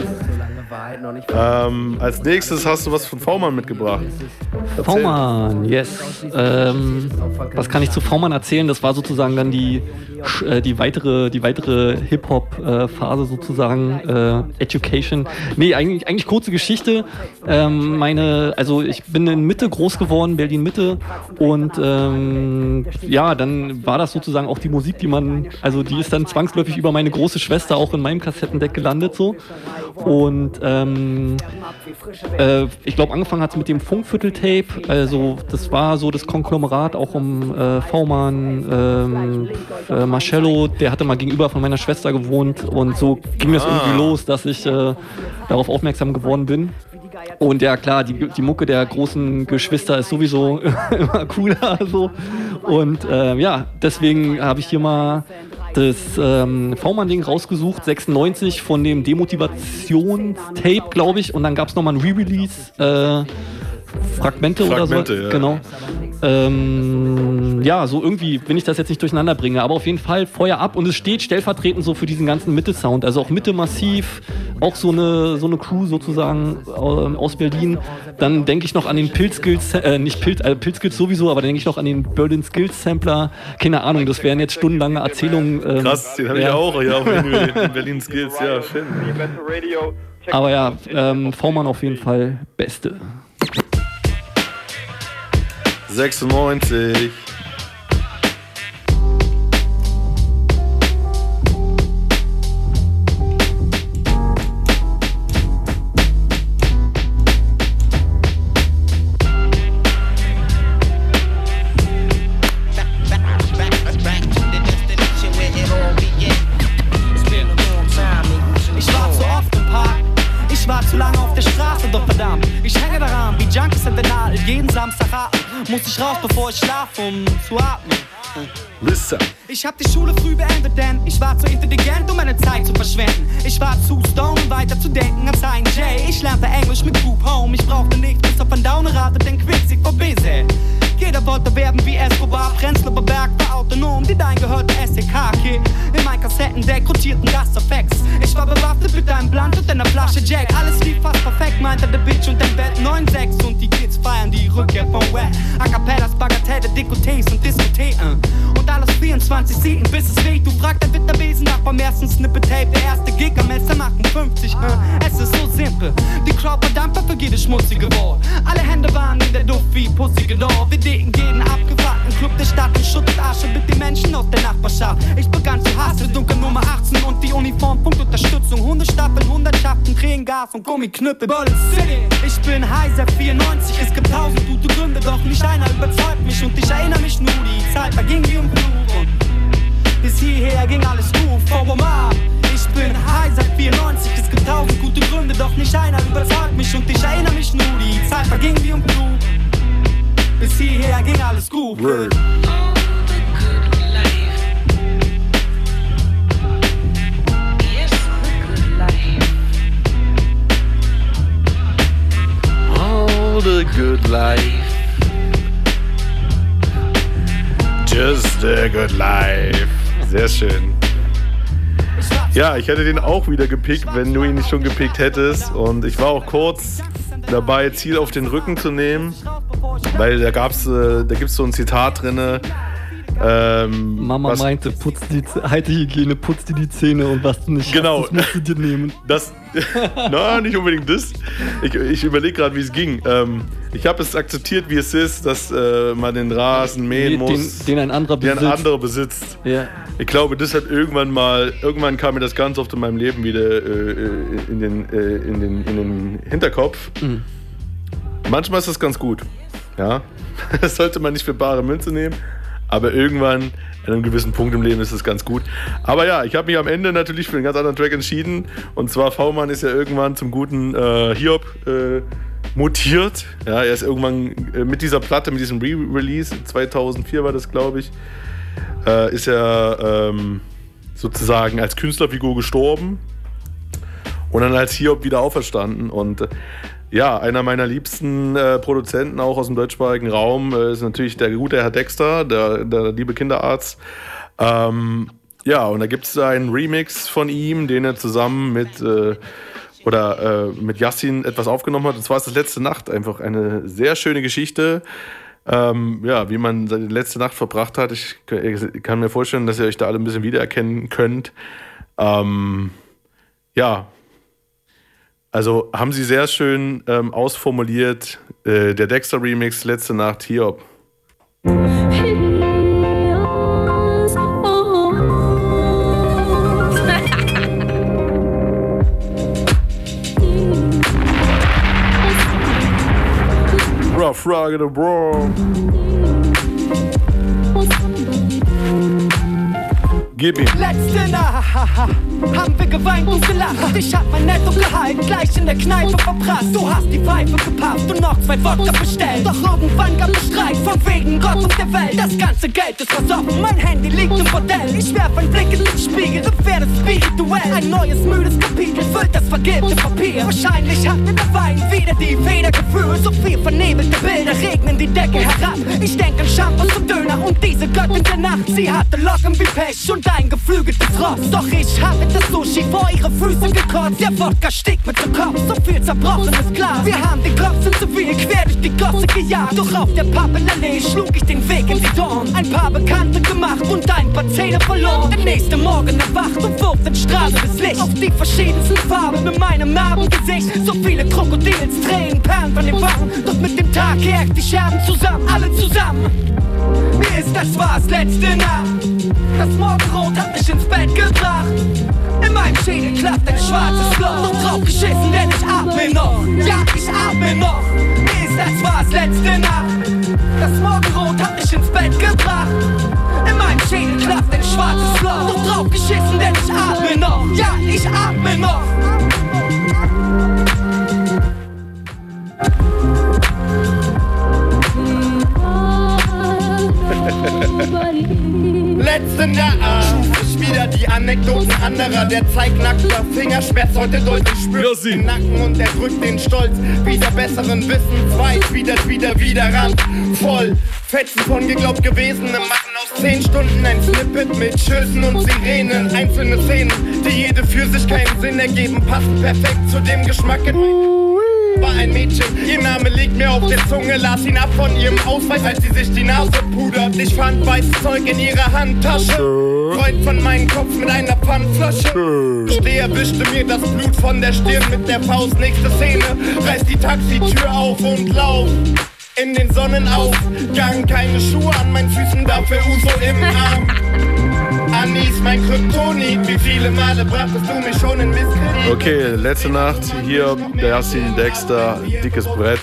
Ähm, als nächstes hast du was von V-Mann mitgebracht. Erzähl. V-Mann, yes. Ähm, was kann ich zu V-Mann erzählen? Das war sozusagen dann die, äh, die weitere, die weitere Hip-Hop-Phase sozusagen, äh, Education. Nee, eigentlich, eigentlich kurze Geschichte. Ähm, meine, also ich bin in Mitte groß geworden, Berlin Mitte. Und ähm, ja, dann war das sozusagen auch die Musik, die man, also die ist dann zwangsläufig über meine große Schwester auch in meinem Kassettendeck gelandet so. Und ähm, äh, ich glaube, angefangen hat es mit dem Funkviertel-Tape. Also, das war so das Konglomerat auch um äh, V-Mann, ähm, äh, Marcello, der hatte mal gegenüber von meiner Schwester gewohnt. Und so ging das Ah. irgendwie los, dass ich äh, darauf aufmerksam geworden bin. Und ja, klar, die, die Mucke der großen Geschwister ist sowieso *laughs* immer cooler. So. Und äh, ja, deswegen habe ich hier mal das ähm, V-Mann-Ding rausgesucht, 96 von dem Demotivations-Tape, glaube ich. Und dann gab es nochmal ein Re-Release, äh, Fragmente, oder Fragmente, so. ja. Genau. Ähm, ja, so irgendwie, wenn ich das jetzt nicht durcheinander bringe, aber auf jeden Fall Feuer ab und es steht stellvertretend so für diesen ganzen Mitte-Sound. Also auch Mitte massiv, auch so eine, so eine Crew sozusagen ähm, aus Berlin. Dann denke ich noch an den Pilzskills, äh, nicht Pilz, äh, Pilzskills sowieso, aber dann denke ich noch an den Berlin Skills Sampler. Keine Ahnung, das wären jetzt stundenlange Erzählungen. Ähm, Krass, den habe ich ja. auch hier auf den Berlin *laughs* Skills. Ja, schön. Aber ja, ähm, V-Mann auf jeden Fall Beste. 96. Ich war zu lange auf der Straße, doch verdammt, ich hänge daran wie Junkies in der Nadel. Jeden Samstagabend muss ich raus, bevor ich schlafe, um zu atmen. Listen. Ich hab die Schule früh beendet, denn ich war zu intelligent, um meine Zeit zu verschwenden. Ich war zu stone, um weiter zu denken als ein Jay. Ich lernte Englisch mit Group Home, ich brauchte nichts bis auf ein Downerrad und den Quicksieg vor BZ. Jeder wollte werden wie Escobar, Prenzlauer Berg war autonom, die dein gehörte SEK-Kid. In mein Kassettendeck rotierten Gasteffekts. Ich war bewaffnet mit einem Blunt und einer Flasche Jack. Alles lief fast perfekt, meinte der Bitch und dein Bett 9-6 und die Kids feiern die Rückkehr von Wet. A Cappellas, Bagatelle, Dekotés und Diskotheken. Und alles 24 Seiten, bis es weht. Du fragt der Witterbesen nach beim ersten Snippet-Tape. Der erste Gig am Messer machen 50, äh. Es ist so simpel. Die Crowd dankbar für jedes schmutzige Wort. Alle Hände waren in der Duft wie pussige Door. Wir decken jeden abgefuckten Club der Stadt und Asche mit den Menschen aus der Nachbarschaft. Ich begann zu hassen, dunkel Nummer 18 und die Uniform, Punkt Unterstützung. Hundestaffeln, Hundertschaften, Tränengas und Gummiknüppel. Bullet City. Ich bin heiser 94, es gibt tausend gute Gründe, doch nicht einer überzeugt mich und ich erinnere mich nur, die Zeit verging wie im Blut. Bis hierher ging alles gut, VMA. Ich bin heiser 94, es gibt tausend gute Gründe, doch nicht einer überzeugt mich und ich erinnere mich nur, die Zeit verging wie im Blut. Bis hierher ging alles gut. Word. All the good life. Just a good life. Sehr schön. Ja, ich hätte den auch wieder gepickt, wenn du ihn nicht schon gepickt hättest. Und ich war auch kurz dabei, Ziel auf den Rücken zu nehmen, weil da gab's, äh, da gibt's so ein Zitat drinne. Ähm, Mama was- meinte, putz die Hygiene, putz dir die Zähne und was du nicht Genau. hast, das musst du dir nehmen. *laughs* Das, *laughs* na, nicht unbedingt das. Ich, ich überlege gerade, wie es ging. Ähm, ich habe es akzeptiert, wie es ist, dass äh, man den Rasen mähen Den- muss, den ein anderer den ein besitzt. anderer besitzt. Ja. Ich glaube, das hat irgendwann mal, irgendwann kam mir das ganz oft in meinem Leben wieder äh, äh, in, den, äh, in, den, in den Hinterkopf. Mhm. Manchmal ist das ganz gut. Ja, *laughs* das sollte man nicht für bare Münze nehmen. Aber irgendwann, an einem gewissen Punkt im Leben, ist es ganz gut. Aber ja, ich habe mich am Ende natürlich für einen ganz anderen Track entschieden. Und zwar V-Mann ist ja irgendwann zum guten äh, Hiob äh, mutiert. Ja, er ist irgendwann äh, mit dieser Platte, mit diesem Re-Release, 2004 war das, glaube ich, äh, ist er ähm, sozusagen als Künstlerfigur gestorben und dann als Hiob wieder auferstanden. Und äh, ja, einer meiner liebsten äh, Produzenten auch aus dem deutschsprachigen Raum äh, ist natürlich der gute Herr Dexter, der, der liebe Kinderarzt. Ähm, ja, und da gibt es einen Remix von ihm, den er zusammen mit äh, oder äh, mit Yassin etwas aufgenommen hat. Und zwar ist das letzte Nacht einfach eine sehr schöne Geschichte. Ähm, ja, wie man seine letzte Nacht verbracht hat. Ich ich kann mir vorstellen, dass ihr euch da alle ein bisschen wiedererkennen könnt. Ähm, ja, also haben sie sehr schön ähm, ausformuliert. Äh, der Dexter Remix, letzte Nacht, Hiob. *laughs* Rough, rugged, and Gib ihm. Letzte Nacht haben wir geweint und gelacht. Ich hab mein Nettogehalt gleich in der Kneipe verprasst. Du hast die Pfeife gepafft und noch zwei Wodka bestellt. Doch irgendwann gab es Streit von wegen Gott und der Welt. Das ganze Geld ist versoffen, mein Handy liegt im Bordell. Ich werf einen Blick in den Spiegel, werde spirituell. Ein neues müdes Kapitel füllt das vergilbte Papier. Wahrscheinlich hat mir der Wein wieder die Feder gefühlt. So viel vernebelte Bilder regnen die Decke herab. Ich denk an Shampoos und Döner und diese Göttin der Nacht. Sie hatte Locken wie Pech und ein geflügeltes Ross. Doch ich habe das Sushi vor ihre Füße gekotzt. Der Wodka stieg mit dem Kopf, so viel zerbrochenes Glas. Wir haben den Kopf sind zu viel quer durch die Gosse gejagt. Doch auf der Pappenallee schlug ich den Weg in die Dorn. Ein paar Bekannte gemacht und ein paar Zähne verloren. Der nächste Morgen erwacht und wirft in Strahle des Lichts auf die verschiedensten Farben mit meinem Narbengesicht. So viele Krokodils, Tränen, Perlen von den Wangen. Doch mit dem Tag kehrt die Scherben zusammen, alle zusammen. Mir ist das war's letzte Nacht. Das Morgenrot hat mich ins Bett gebracht. In meinem Schädel klafft ein schwarzes Loch. Noch drauf geschissen, denn ich atme noch. Ja, ich atme noch. Mir ist das war's letzte Nacht. Das Morgenrot hat mich ins Bett gebracht. In meinem Schädel klafft ein schwarzes Loch. Noch drauf geschissen, denn ich atme noch. Ja, ich atme noch. Letzte Nacht schuf ich wieder die Anekdoten anderer. Der zeigt nackter Fingerschmerz heute deutlich spürt den Nacken und er drückt den Stolz wieder besseren Wissens weiß wieder wieder wieder ran. Voll Fetzen von geglaubt gewesen machen aus 10 Stunden ein Snippet mit Schüssen und Sirenen. Einzelne Szenen, die jede für sich keinen Sinn ergeben, passen perfekt zu dem Geschmack. War ein Mädchen, ihr Name liegt mir auf der Zunge, las ihn ab von ihrem Ausweis, als sie sich die Nase pudert. Ich fand weißes Zeug in ihrer Handtasche. Freund von meinem Kopf mit einer Pfandflasche. Steher wischte mir das Blut von der Stirn mit der Faust. Nächste Szene, reißt die Taxitür auf und lauf. In den Sonnenaufgang, keine Schuhe an meinen Füßen, dafür Uso im Arm. Anis, mein Kryptonit, wie viele Male brachtest du mich schon in Misskredit? Okay, letzte Nacht hier, der Yassin Dexter, dickes Brett.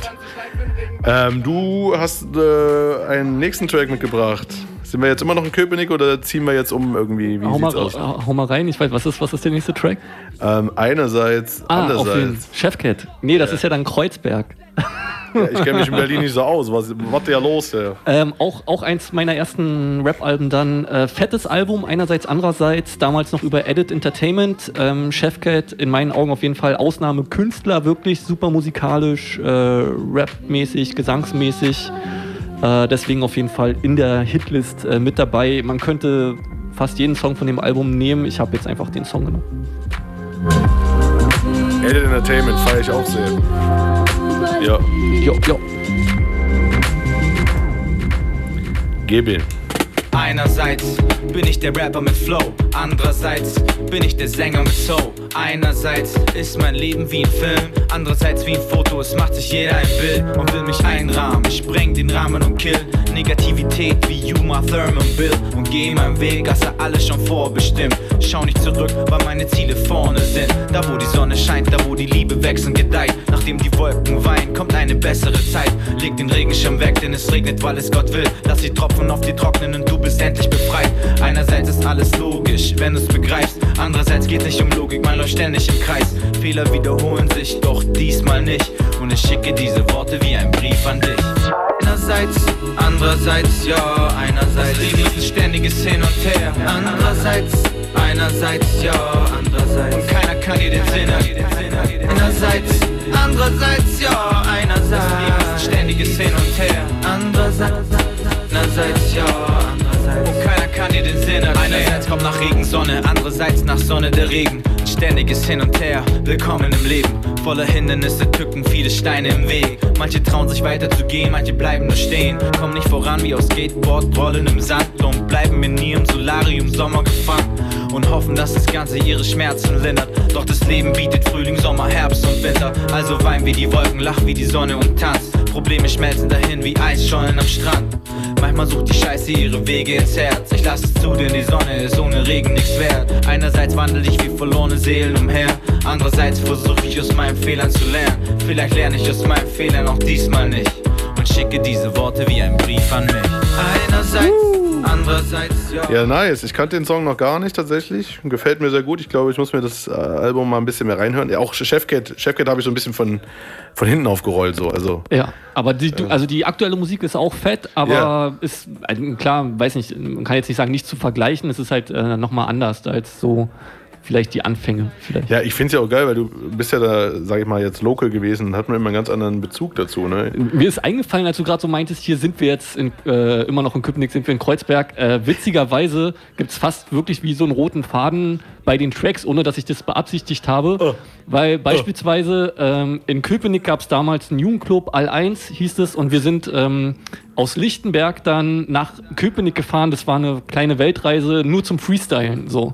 Ähm, du hast äh, einen nächsten Track mitgebracht. Sind wir jetzt immer noch in Köpenick oder ziehen wir jetzt um irgendwie? Wie Hau mal, sieht's aus? hau mal rein, ich weiß, was ist, was ist der nächste Track? Ähm, einerseits, Ah, andererseits. Chefcat. Nee, das ist ja dann Kreuzberg. *laughs* Ja, ich kenne mich in Berlin nicht so aus. Was was ja los? Ähm, auch, auch eins meiner ersten Rap-Alben dann. Äh, fettes Album, einerseits, andererseits, damals noch über Edit Entertainment. Ähm, Chefcat, in meinen Augen auf jeden Fall Ausnahmekünstler, wirklich super musikalisch, äh, Rap-mäßig, gesangsmäßig. Äh, deswegen auf jeden Fall in der Hitlist äh, mit dabei. Man könnte fast jeden Song von dem Album nehmen. Ich habe jetzt einfach den Song genommen. Edit Entertainment feiere ich auch sehr. Ja. Jo, jo. Ihn. Einerseits bin ich der Rapper mit Flow, andererseits bin ich der Sänger mit Soul. Einerseits ist mein Leben wie ein Film, andererseits wie ein Foto. Es macht sich jeder ein Bild und will mich einrahmen. Ich spreng den Rahmen und kill Negativität wie Yuma, Thurman, Bill und geh meinen Weg, als er alles schon vorbestimmt. Schau nicht zurück, weil meine Ziele vorne sind. Da wo die Sonne scheint, da wo die Liebe wächst und gedeiht. Nachdem die Wolken weinen, kommt eine bessere Zeit. Leg den Regenschirm weg, denn es regnet, weil es Gott will. Lass die Tropfen auf dir trocknen und du bist endlich befreit. Einerseits ist alles logisch, wenn du's begreifst. Andererseits geht nicht um Logik, man läuft ständig im Kreis. Fehler wiederholen sich, doch diesmal nicht. Und ich schicke diese Worte wie ein Brief an dich. Einerseits, andererseits, ja, einerseits. Das Leben ist ein ständiges Hin und Her. Andererseits, einerseits, ja, andererseits. Und keiner kann dir den Sinn. Einerseits, andererseits, ja, einerseits. Das Leben ist ein ständiges Hin und Her. Andererseits, einerseits, ja, andererseits. Und keiner kann dir den Sinn erklären. Einerseits kommt nach Regen Sonne, andererseits nach Sonne der Regen. Ständiges Hin und Her, willkommen im Leben. Voller Hindernisse, Tücken, viele Steine im Weg. Manche trauen sich weiter zu gehen, manche bleiben nur stehen. Kommen nicht voran wie auf Skateboard, rollen im Sand und bleiben in ihrem Solarium Sommer gefangen. Und hoffen, dass das Ganze ihre Schmerzen lindert. Doch das Leben bietet Frühling, Sommer, Herbst und Winter. Also weinen wie die Wolken, lachen wie die Sonne und tanzt. Probleme schmelzen dahin wie Eisschollen am Strand. Manchmal sucht die Scheiße ihre Wege ins Herz. Ich lass es zu, denn die Sonne ist ohne Regen nichts wert. Einerseits wandel ich wie verlorene Seelen umher. Andererseits versuche ich aus meinen Fehlern zu lernen. Vielleicht lerne ich aus meinen Fehlern auch diesmal nicht. Und schicke diese Worte wie ein Brief an mich. Einerseits, ja. Ja, nice. Ich kannte den Song noch gar nicht tatsächlich. Gefällt mir sehr gut. Ich glaube, ich muss mir das äh, Album mal ein bisschen mehr reinhören. Ja, auch Chefcat, Chefcat habe ich so ein bisschen von, von hinten aufgerollt. So. Also, Ja, aber die, du, also die aktuelle Musik ist auch fett, aber Ja. ist, also klar, weiß nicht, man kann jetzt nicht sagen, nicht zu vergleichen, es ist halt äh, nochmal anders als so vielleicht die Anfänge. Vielleicht. ja, ich finde es ja auch geil, weil du bist ja da, sag ich mal, jetzt local gewesen und hat man immer einen ganz anderen Bezug dazu. Ne? Mir ist eingefallen, als du gerade so meintest, hier sind wir jetzt in, äh, immer noch in Köpenick, sind wir in Kreuzberg. Äh, witzigerweise gibt es fast wirklich wie so einen roten Faden bei den Tracks, ohne dass ich das beabsichtigt habe. Weil beispielsweise ähm, in Köpenick gab es damals einen Jugendclub, All 1 hieß es, und wir sind ähm, aus Lichtenberg dann nach Köpenick gefahren. Das war eine kleine Weltreise nur zum Freestylen. So.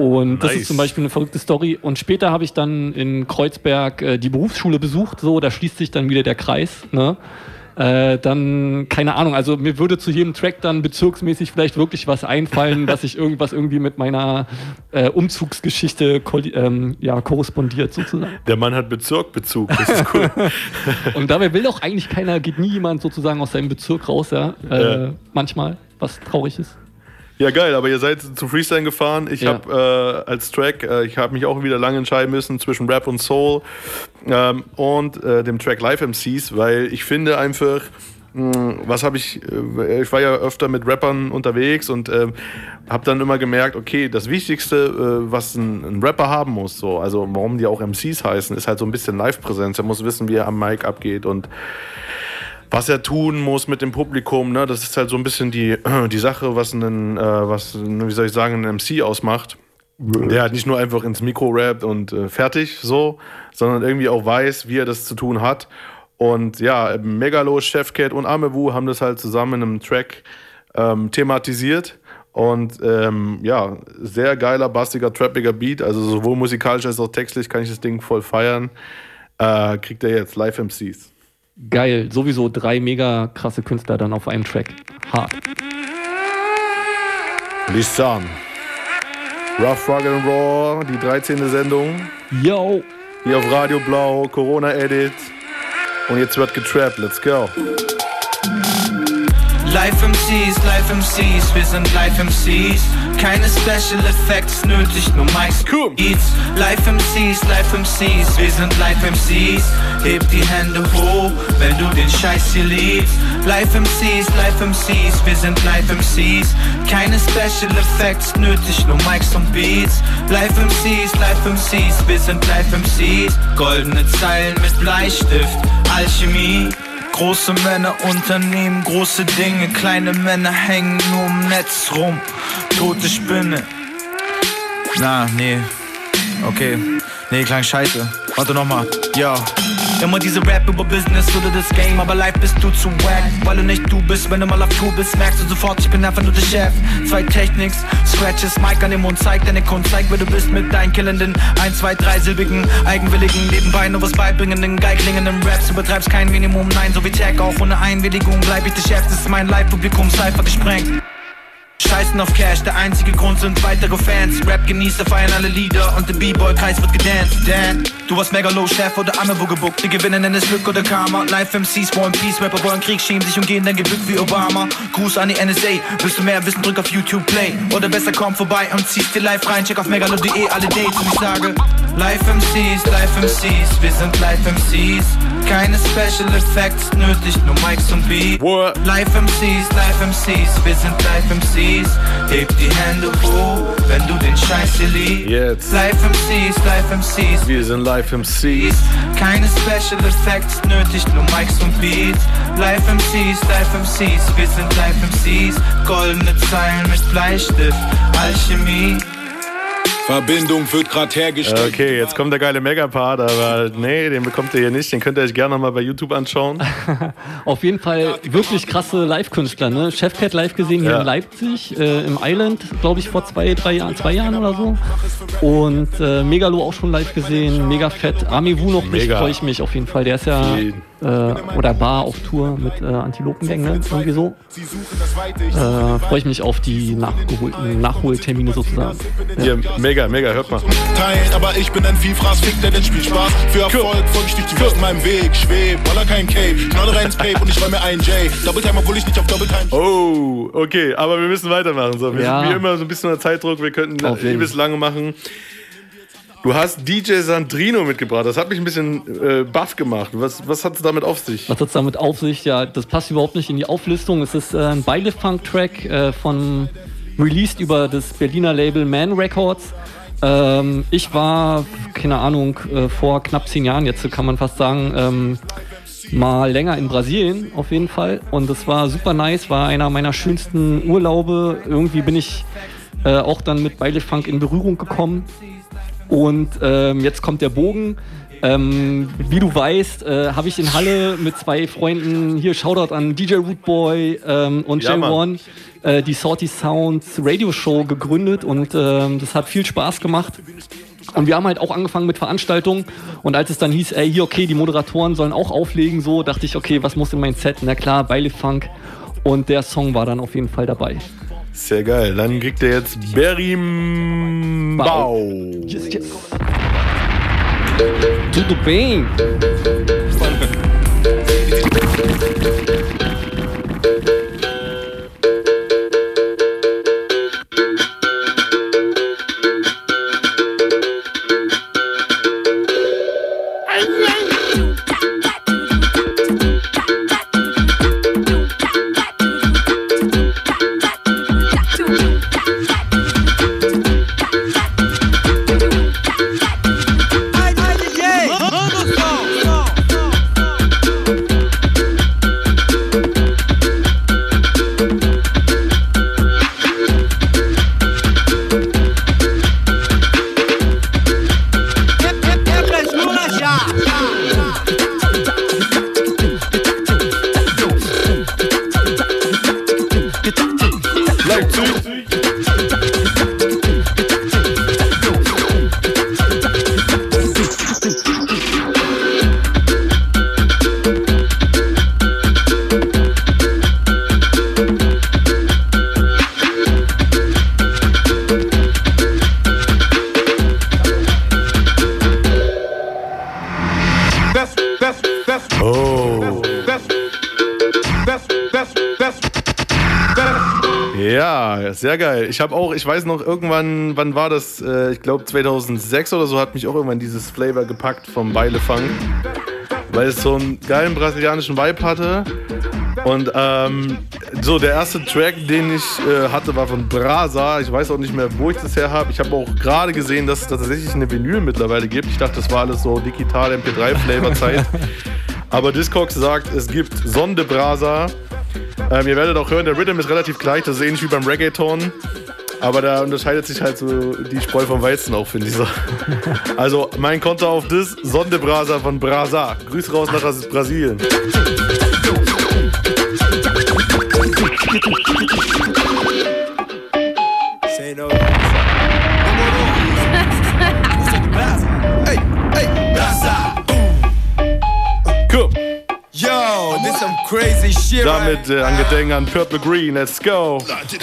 Und das Nice. ist zum Beispiel eine verrückte Story. Und später habe ich dann in Kreuzberg äh, die Berufsschule besucht. So, da schließt sich dann wieder der Kreis. Ne? Äh, dann, keine Ahnung, also mir würde zu jedem Track dann bezirksmäßig vielleicht wirklich was einfallen, *laughs* dass ich irgendwas irgendwie mit meiner äh, Umzugsgeschichte ähm, ja, korrespondiert sozusagen. Der Mann hat Bezirkbezug. Das ist cool. *laughs* Und dabei will doch eigentlich keiner, geht nie jemand sozusagen aus seinem Bezirk raus, ja. Äh, Ja. Manchmal, was traurig ist. Ja, geil, aber ihr seid zum Freestyle gefahren. Ich Ja. habe äh, als Track, äh, ich habe mich auch wieder lange entscheiden müssen zwischen Rap und Soul ähm, und äh, dem Track Live MCs, weil ich finde einfach, mh, was habe ich, äh, ich war ja öfter mit Rappern unterwegs und äh, habe dann immer gemerkt, okay, das Wichtigste, äh, was ein, ein Rapper haben muss, so, also warum die auch MCs heißen, ist halt so ein bisschen Live-Präsenz. Er muss wissen, wie er am Mic abgeht und was er tun muss mit dem Publikum, ne? das ist halt so ein bisschen die, *clears throat* die Sache, was einen, äh, was, wie soll ich sagen, ein MC ausmacht. Der halt nicht nur einfach ins Mikro rappt und äh, fertig so, sondern irgendwie auch weiß, wie er das zu tun hat. Und ja, Megalo, Chefcat und Amewu haben das halt zusammen in einem Track ähm, thematisiert. Und ähm, ja, sehr geiler, bassiger, trappiger Beat. Also sowohl musikalisch als auch textlich kann ich das Ding voll feiern. Äh, kriegt er jetzt Live-MCs. Geil, sowieso drei mega krasse Künstler dann auf einem Track. Hart. Lisan. Rough, Rugged and Raw, die 13. Sendung. Yo. Hier auf Radio Blau, Corona-Edit. Und jetzt wird getrappt, let's go. Live MCs, Live MCs, wir sind Live MCs. Keine Special Effects nötig, nur Mics, Beats. Live MCs, Live MCs, wir sind Live MCs. Heb die Hände hoch, wenn du den Scheiß hier liebst. Live MCs, Live MCs, wir sind Live MCs. Keine Special Effects nötig, nur Mics und Beats. Live MCs, Live MCs, wir sind Live MCs. Goldene Zeilen mit Bleistift, Alchemie. Große Männer unternehmen große Dinge, kleine Männer hängen nur im Netz rum. Tote Spinne. Na, nee. Okay. Nee, klang scheiße. Warte nochmal. Ja. Immer diese Rap über Business oder das Game, aber live bist du zu wack. Weil du nicht du bist, wenn du mal auf Tour bist, merkst du sofort, ich bin einfach nur der Chef. Zwei Techniks, Scratches, Mike an dem Mund, zeig deine Kunst, zeig wer du bist mit deinen killenden, ein, zwei, dreisilbigen, eigenwilligen, nebenbei nur was beibringenden, geiglingenden Raps. Übertreibst kein Minimum, nein, so wie Tag, auch ohne Einwilligung bleib ich der Chef, das ist mein Live-Publikum, Cypher gesprengt. Scheißen auf Cash, der einzige Grund sind weitere Fans. Rap-Genießer feiern alle Lieder und im B-Boy-Kreis wird gedanced. Dan, du warst Megalo-Chef oder Amewo gebuckt. Die gewinnen, nennen es Glück oder Karma. Live-MCs wollen Peace, Rapper wollen Krieg, schämen sich und gehen dann gebückt wie Obama. Gruß an die NSA, willst du mehr wissen, drück auf YouTube Play. Oder besser komm vorbei und ziehst dir live rein, check auf megalo.de alle Dates und ich sage Live-MCs, Live-MCs, wir sind Live-MCs. Keine Special Effects nötig, nur Mics und Beat. Live-MCs, Live-MCs, wir sind Live-MCs. Heb die Hände hoch, wenn du den Scheiß hier liebst. Jetzt. Live-MCs, Live-MCs, Wir sind Live-MCs. keine Special Effects nötig, nur Mics und Beats. Live MCs, Live MCs, wir sind Live MCs. Goldene Zeilen mit Bleistift, Alchemie. Verbindung wird gerade hergestellt. Okay, jetzt kommt der geile Megapart, aber nee, den bekommt ihr hier nicht. Den könnt ihr euch gerne nochmal bei YouTube anschauen. *laughs* Auf jeden Fall wirklich krasse Live-Künstler. Ne? Chefcat live gesehen hier Ja. in Leipzig, äh, im Island, glaube ich, vor zwei, drei Jahren, zwei Jahren oder so. Und äh, Megalo auch schon live gesehen, mega fett. Army Wu noch nicht, freue ich mich auf jeden Fall. Der ist ja äh, oder war auf Tour mit äh, Antilopengang, ne? irgendwie so. Äh, freue ich mich auf die nachgeholten Nachholtermine sozusagen. Hier, mega, mega, hört mal. Teilt, aber ich bin ein Vielfraß, fick der den Spiel Spaß. Für Erfolg folg ich durch die Welt meinem Weg, schweb, baller kein Cape, knalle rein ins Pape und ich räume ein J. Double Time, obwohl ich nicht auf Double Time. Oh, okay, aber wir müssen weitermachen. So, wir Ja. sind wie immer so ein bisschen unter Zeitdruck. Wir könnten ewig lange machen. Du hast DJ Sandrino mitgebracht. Das hat mich ein bisschen äh, baff gemacht. Was, was hat es damit auf sich? Was hat es damit auf sich? Ja, das passt überhaupt nicht in die Auflistung. Es ist äh, ein Beile-Funk-Track äh, von released über das Berliner Label Man Records. Ähm, ich war, keine Ahnung, äh, vor knapp zehn Jahren, jetzt kann man fast sagen, ähm, mal länger in Brasilien auf jeden Fall. Und das war super nice, war einer meiner schönsten Urlaube. Irgendwie bin ich äh, auch dann mit Beile Funk in Berührung gekommen. Und ähm, jetzt kommt der Bogen. Ähm, wie du weißt, äh, habe ich in Halle mit zwei Freunden hier Shoutout an DJ Rootboy ähm, und Ja, Mann. J1 äh, die Salty Sounds Radio Show gegründet und ähm, das hat viel Spaß gemacht. Und wir haben halt auch angefangen mit Veranstaltungen und als es dann hieß, ey, hier okay, die Moderatoren sollen auch auflegen, so dachte ich, okay, was muss in mein Set? Na klar, Beile Funk und der Song war dann auf jeden Fall dabei. Sehr geil. Dann kriegt er jetzt Berimbau. Yes, yes. Tudo bem? That's Ich habe auch, ich weiß noch, irgendwann, wann war das? Äh, ich glaube 2006 oder so, hat mich auch irgendwann dieses Flavor gepackt vom Beile Funk. Weil es so einen geilen brasilianischen Vibe hatte. Und ähm, so, der erste Track, den ich äh, hatte, war von Brasa. Ich weiß auch nicht mehr, wo ich das her habe. Ich habe auch gerade gesehen, dass es tatsächlich eine Vinyl mittlerweile gibt. Ich dachte, das war alles so digital MP3-Flavor-Zeit. *laughs* Aber Discogs sagt, es gibt Sonde Brasa. Ähm, ihr werdet auch hören, der Rhythm ist relativ gleich. Das ist ähnlich wie beim Reggaeton. Aber da unterscheidet sich halt so die Spreu vom Weizen auch, finde ich so. Also mein Konto auf das, Sonde Brasa von Brasa. Grüß raus nach Brasilien. Damit äh, an Gedenken an Purple Green. Let's go.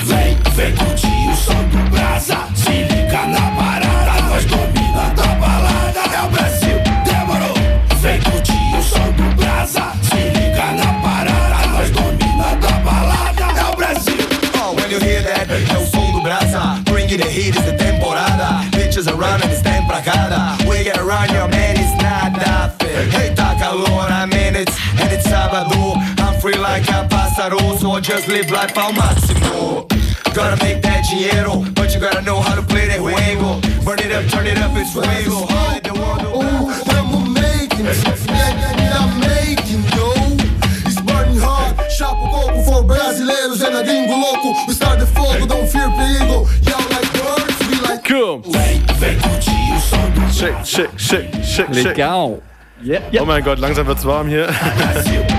Vem, vem curtir o som do Brasa Se liga na parada Nós domina da balada É o Brasil, demorou Vem curtir o som do Brasa Se liga na parada Nós domina da balada É o Brasil Oh, when you hear that, é o som do brasa. Bringing the heat, it's the temporada. Bitches around and it's tempo pra cada We get around your man, it's not nothing Hey, tá calor, I mean it's And it's sábado I'm free like a pássaro So I just live life ao máximo. Gotta make that dinheiro But you gotta know how to play that juego Burn it up, turn it up, it's fuego All in the world Oh, tamo making Yeah, I'm making, yo. It's burning hard. Chapa o coco for brasileiros É na gringo louco We start the fogo, don't fear perigo Y'all like birds, we like Cool. Vem, shake, shake, shake, shake, shake. Legal. Yeah, Oh mein Gott, langsam wird's warm hier. *laughs*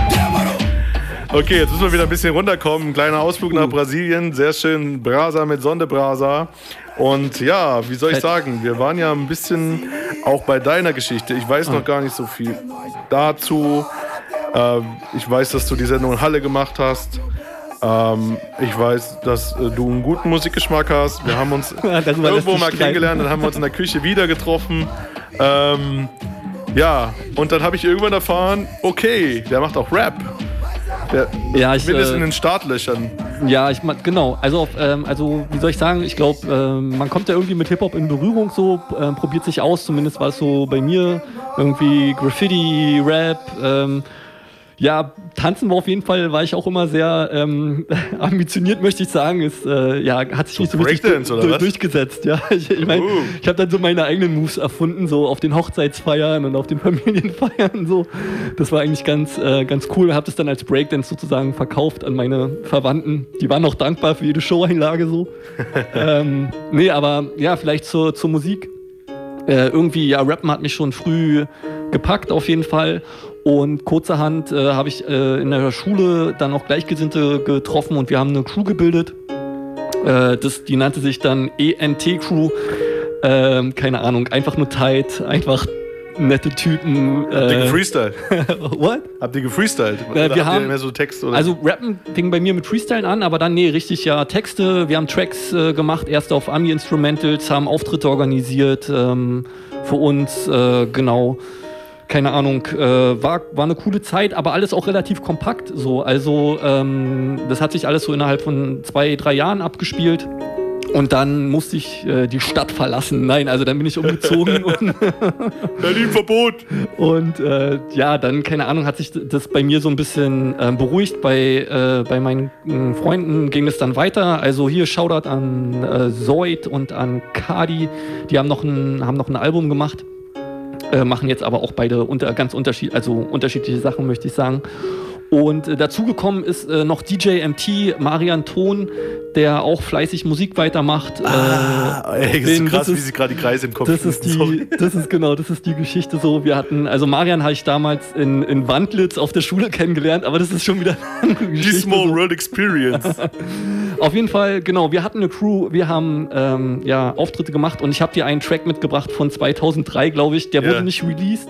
Okay, jetzt müssen wir wieder ein bisschen runterkommen. Ein kleiner Ausflug nach Brasilien. Sehr schön Brasa mit Sondebrasa. Und ja, wie soll ich sagen, wir waren ja ein bisschen auch bei deiner Geschichte. Ich weiß noch gar nicht so viel dazu. Ähm, ich weiß, dass du die Sendung in Halle gemacht hast. Ähm, ich weiß, dass äh, du einen guten Musikgeschmack hast. Wir haben uns *laughs* irgendwo mal kennengelernt, dann haben wir uns in der Küche wieder getroffen. Ähm, ja, und dann habe ich irgendwann erfahren, okay, der macht auch Rap. Der Ja, ich, mindestens äh, in den Startlöchern. Ja, ich genau. Also, auf, ähm, also wie soll ich sagen? Ich glaube, ähm, man kommt ja irgendwie mit Hip Hop in Berührung, so ähm, probiert sich aus. Zumindest war es so bei mir irgendwie Graffiti, Rap. Ja, tanzen war auf jeden Fall, war ich auch immer sehr ähm, *laughs* ambitioniert, möchte ich sagen. Ist, äh, ja, hat sich nicht so richtig du- was? durchgesetzt. Ja, *laughs* ich, ich meine, Uh. ich habe dann so meine eigenen Moves erfunden, so auf den Hochzeitsfeiern und auf den *laughs* Familienfeiern. So, das war eigentlich ganz, äh, ganz cool. Habe das dann als Breakdance sozusagen verkauft an meine Verwandten. Die waren auch dankbar für jede Show-Einlage so. ähm, nee, aber ja, vielleicht zur, zur Musik. Äh, irgendwie, ja, Rappen hat mich schon früh gepackt auf jeden Fall. Und kurzerhand äh, habe ich äh, in der Schule dann auch Gleichgesinnte getroffen und wir haben eine Crew gebildet. Äh, das, die nannte sich dann ENT Crew. Ähm, keine Ahnung, einfach nur tight, einfach nette Typen. Habt ihr Äh, gefreestylt? *laughs* What? Habt ihr gefreestylt? Äh, wir habt ihr haben- mehr so Text oder? Also Rappen fing bei mir mit Freestyle an, aber dann nee, richtig ja Texte. Wir haben Tracks äh, gemacht, erst auf Ami Instrumentals, haben Auftritte organisiert ähm, für uns, äh, genau. Keine Ahnung, äh, war, war eine coole Zeit, aber alles auch relativ kompakt so. Also ähm, das hat sich alles so innerhalb von zwei, drei Jahren abgespielt. Und dann musste ich äh, die Stadt verlassen. Nein, also dann bin ich umgezogen *laughs* und Berlin-Verbot. und äh, ja, dann, keine Ahnung, hat sich das bei mir so ein bisschen ähm, beruhigt. Bei, äh, bei meinen äh, Freunden ging es dann weiter. Also hier Shoutout an äh, Zoid und an Kadi. Die haben noch ein, haben noch ein Album gemacht. Äh, machen jetzt aber auch beide unter, ganz unterschied, also unterschiedliche Sachen, möchte ich sagen. Und äh, dazugekommen ist äh, noch DJ MT, Marian Ton, der auch fleißig Musik weitermacht. Ah, äh, ey, das ist so krass, das wie sie gerade die Kreise im Kopf das ist Sorry. die, *laughs* das ist genau, das ist die Geschichte so. Wir hatten, also Marian habe ich damals in, in Wandlitz auf der Schule kennengelernt, aber das ist schon wieder eine andere Die Geschichte. Small World Experience. *laughs* Auf jeden Fall, genau, wir hatten eine Crew, wir haben ähm, ja, Auftritte gemacht und ich habe dir einen Track mitgebracht von 2003, glaube ich. Der Ja. wurde nicht released.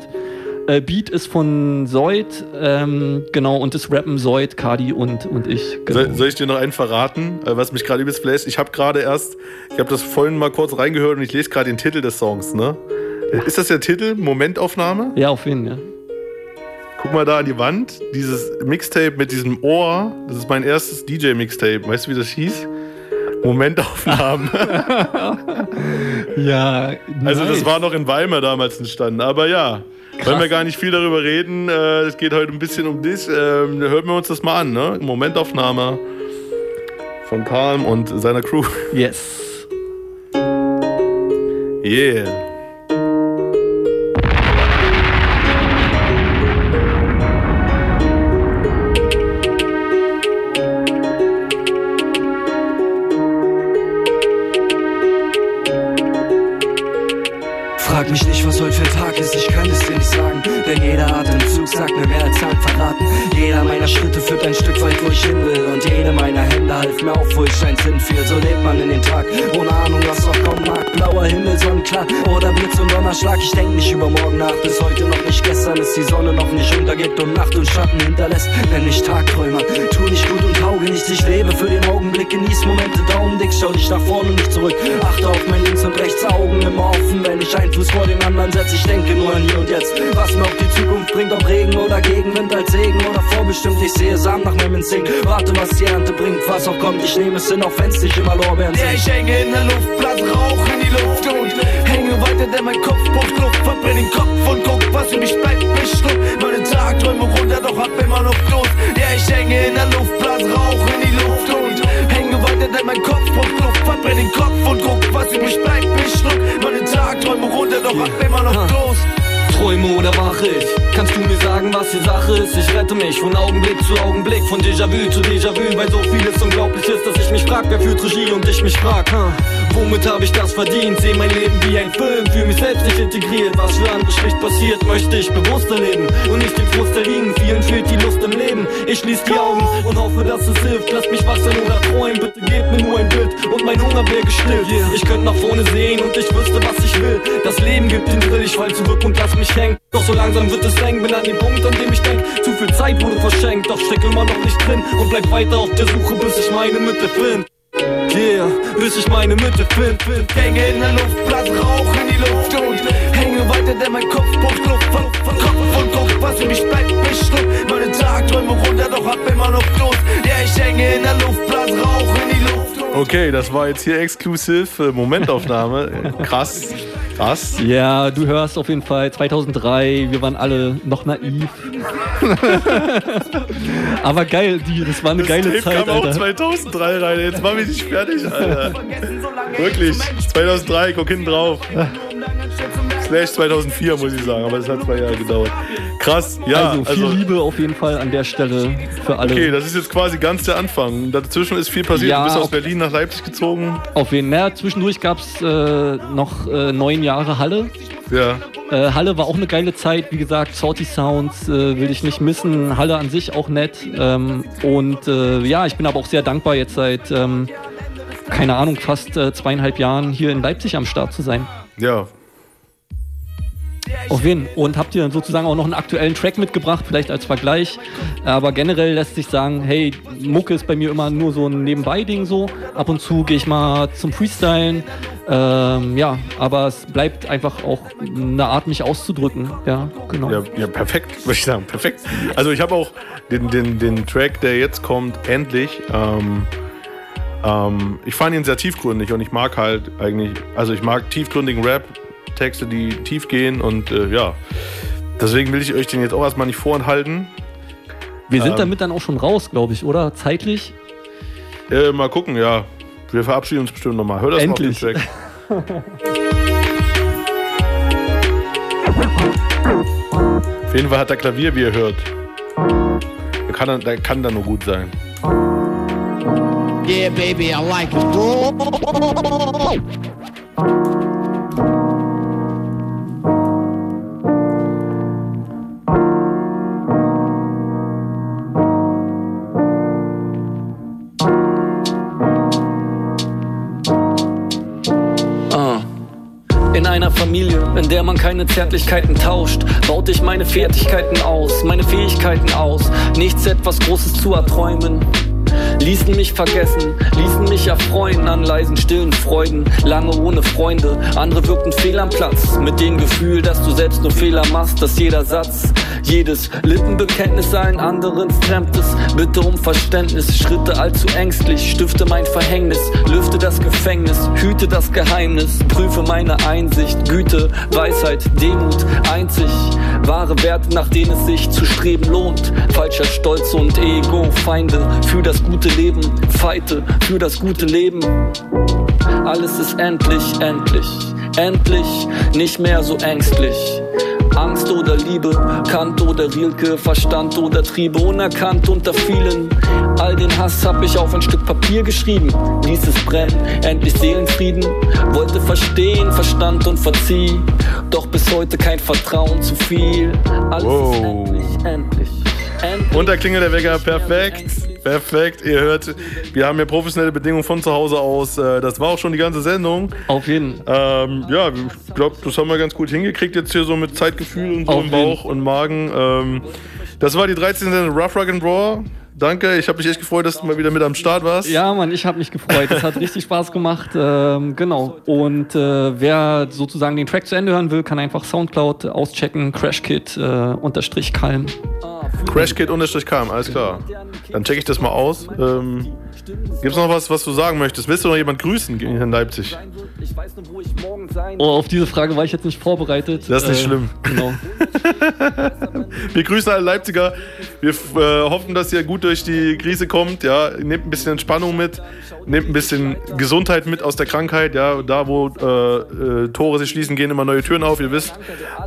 Äh, Beat ist von Zoid, ähm, genau, und das rappen Zoid, Kadi und, und ich. Genau. Soll, soll ich dir noch einen verraten, äh, was mich gerade übelst flasht? Ich habe gerade erst, ich habe das vorhin mal kurz reingehört und ich lese gerade den Titel des Songs, ne? Ist das der Titel? Momentaufnahme? Ja, auf jeden Fall, ja. Guck mal da an die Wand, dieses Mixtape mit diesem Ohr, das ist mein erstes DJ-Mixtape. Weißt du, wie das hieß? Momentaufnahmen. *laughs* Ja, Also das war noch in Weimar damals entstanden, aber ja. Wollen wir gar nicht viel darüber reden. äh, Es geht heute ein bisschen um dich. Ähm, hören wir uns das mal an, ne? Momentaufnahme von Palm und seiner Crew. Yes. Yeah. Frag mich nicht, was heute für ein Tag ist, ich kann es dir nicht sagen. Denn jeder Atemzug sagt mir mehr als Tag verraten. Jeder meiner Schritte führt ein Stück weit, wo ich hin will. Und jede meiner Hände half mir auf, wo ich ein Sinn fiel. So lebt man in den Tag, ohne Ahnung, was noch kommen mag. Blauer Himmel, sonnenklar oder Blitz und Donnerschlag. Ich denk nicht über morgen nach, bis heute noch nicht. Gestern ist die Sonne noch nicht untergeht und Nacht und Schatten hinterlässt. Nenn mich Tagträumer, tu nicht gut und tauge nichts. Ich lebe für den Augenblick, genieß Momente, Daumen dick. Schau dich nach vorne und nicht zurück. Achte auf mein links und rechts Augen immer offen, wenn ich einen Fuß vor den anderen setze. Ich denke nur an hier und jetzt, was mir auch die Zukunft bringt, ob Regen oder Gegenwind, als Segen oder vorbestimmt. Ich sehe Samen nach meinem Instinkt, warte, was die Ernte bringt, was auch kommt. Ich nehme es hin, auch wenn's nicht immer Lorbeeren sind. Ja, ich hänge in der Luft, blass Rauch in die Luft und hänge weiter, denn mein Kopf braucht Luft. Verbrenn den Kopf und guck, was für mich bleibt, beschluckt. Meine Tagträume runter, doch hab immer noch Lust. Ja, ich hänge in der Luft, blass Rauch in die Luft und hänge weiter, denn mein Kopf braucht Luft. Verbrenn den Kopf und guck, was für mich bleibt, beschluckt. Meine Tagträume runter, doch hab immer noch Lust. Träume oder wache ich? Kannst du mir sagen, was die Sache ist? Ich rette mich von Augenblick zu Augenblick, von Déjà-vu zu Déjà-vu, weil so vieles unglaublich ist, dass ich mich frag, wer führt Regie und ich mich frag, huh? Womit hab ich das verdient? Seh mein Leben wie ein Film, fühl mich selbst nicht integriert. Was für andere schlicht passiert, möchte ich bewusster leben und nicht den Frust erliegen. Vielen fehlt die Lust im Leben. Ich schließ die Augen und hoffe, dass es hilft. Lass mich wach sein oder träumen, bitte gebt mir nur ein Bild und mein Hunger wäre gestillt. Ich könnte nach vorne sehen und ich wüsste, was ich will. Das Leben gibt den Drill, ich fall zurück und lass mich hängen. Doch so langsam wird es eng, bin an dem Punkt, an dem ich denk, zu viel Zeit wurde verschenkt. Doch steck immer noch nicht drin und bleib weiter auf der Suche, bis ich meine Mitte find. Yeah, bis ich meine Mitte find, find. Hänge in der Luft, blass Rauch in die Luft und hänge weiter, denn mein Kopf braucht Luft. Kopf und Kopf, was für mich bleibt, bestimmt. Meine Tagträume runter, doch hab immer noch Lust. Ja, ich hänge in der Luft, blass Rauch in die Luft. Okay, das war jetzt hier exklusiv äh, Momentaufnahme. *laughs* Krass. Krass. Ja, du hörst auf jeden Fall 2003, wir waren alle noch naiv. *laughs* Aber geil, die, das war eine geile Tape Zeit, kam auch Alter. 2003 rein. Jetzt mach mich nicht fertig, Alter. Wirklich. 2003, guck hinten drauf. Slash 2004, muss ich sagen. Aber es hat zwei Jahre gedauert. Krass, ja. also viel Liebe auf jeden Fall an der Stelle für alle. Okay, das ist jetzt quasi ganz der Anfang. Dazwischen ist viel passiert. Ja, du bist aus Berlin nach Leipzig gezogen. Auf jeden Fall. Zwischendurch gab es äh, noch äh, neun Jahre Halle. Ja. Äh, Halle war auch eine geile Zeit. Wie gesagt, Salty Sounds äh, will ich nicht missen. Halle an sich auch nett. Ähm, und äh, ja, ich bin aber auch sehr dankbar, jetzt seit, ähm, keine Ahnung, fast äh, zweieinhalb Jahren hier in Leipzig am Start zu sein. Ja. Auf wen? Und habt ihr sozusagen auch noch einen aktuellen Track mitgebracht, vielleicht als Vergleich. Aber generell lässt sich sagen, hey, Mucke ist bei mir immer nur so ein Nebenbei-Ding so. Ab und zu gehe ich mal zum Freestylen. Ähm, ja, aber es bleibt einfach auch eine Art, mich auszudrücken. Ja, genau. Ja, ja, perfekt, würde ich sagen. Perfekt. Also ich habe auch den, den, den Track, der jetzt kommt, endlich. Ähm, ähm, ich fand ihn sehr tiefgründig und ich mag halt eigentlich, also ich mag tiefgründigen Rap, Texte, die tief gehen und äh, ja. Deswegen will ich euch den jetzt auch erstmal nicht vorenthalten. Wir sind Ähm, damit dann auch schon raus, glaube ich, oder? Zeitlich? Äh, mal gucken, ja. Wir verabschieden uns bestimmt nochmal. Hör das Endlich. mal auf den Track. *laughs* Auf jeden Fall hat er Klavier, wie ihr hört. Der kann, dann- der kann da nur gut sein. Yeah, baby, I like it. Familie, in der man keine Zärtlichkeiten tauscht, baute ich meine Fertigkeiten aus, meine Fähigkeiten aus, nichts etwas Großes zu erträumen. Ließen mich vergessen, ließen mich erfreuen an leisen, stillen Freuden, lange ohne Freunde. Andere wirkten fehl am Platz, mit dem Gefühl, dass du selbst nur Fehler machst, dass jeder Satz, jedes Lippenbekenntnis allen anderen Fremdes. Bitte um Verständnis, Schritte allzu ängstlich, stifte mein Verhängnis, lüfte das Gefängnis, hüte das Geheimnis, prüfe meine Einsicht, Güte, Weisheit, Demut, einzig, wahre Werte, nach denen es sich zu streben lohnt. Falscher Stolz und Ego, Feinde für das gute Leben, Feite für das gute Leben. Alles ist endlich, endlich, endlich, nicht mehr so ängstlich. Angst oder Liebe, Kant oder Rilke, Verstand oder Triebe, unerkannt unter vielen. All den Hass hab ich auf ein Stück Papier geschrieben, ließ es brennen, endlich Seelenfrieden. Wollte verstehen, Verstand und verzieh, doch bis heute kein Vertrauen zu viel. Alles ist endlich, endlich, endlich. Und da klingelt der Wecker. Perfekt. Perfekt. Ihr hört, wir haben hier professionelle Bedingungen von zu Hause aus. Äh, Das war auch schon die ganze Sendung. Auf jeden ähm, Ja, ich glaube, das haben wir ganz gut hingekriegt jetzt hier so mit Zeitgefühl und so Auf im Bauch und Magen. Ähm, Das war die 13. Sendung Rough Rock and Raw. Danke, ich habe mich echt gefreut, dass du mal wieder mit am Start warst. Ja, Mann, ich habe mich gefreut. Es hat richtig Spaß gemacht. Ähm, genau. Und äh, wer sozusagen den Track zu Ende hören will, kann einfach Soundcloud auschecken. Crashkit äh, unterstrich Calm. Crashkit-Kam, alles klar. Dann checke ich das mal aus. Ähm, Gibt es noch was, was du sagen möchtest? Willst du noch jemand grüßen in Leipzig? Oh, auf diese Frage war ich jetzt nicht vorbereitet. Das ist nicht Äh, schlimm. Genau. *laughs* Wir grüßen alle Leipziger. Wir äh, hoffen, dass ihr gut durch die Krise kommt. Ja, nehmt ein bisschen Entspannung mit, nehmt ein bisschen Gesundheit mit aus der Krankheit. Ja, da wo äh, äh, Tore sich schließen, gehen immer neue Türen auf. Ihr wisst.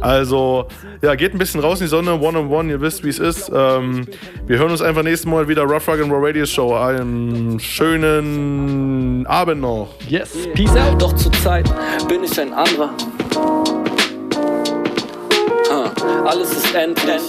Also ja, geht ein bisschen raus in die Sonne, one on one. Ihr wisst, wie es ist. Ähm, wir hören uns einfach nächstes Mal wieder Rough Rock and Raw Radio Show. Einen schönen Abend noch. Yes, peace out. Doch zur Zeit bin ich ein anderer. Alles ist endlich.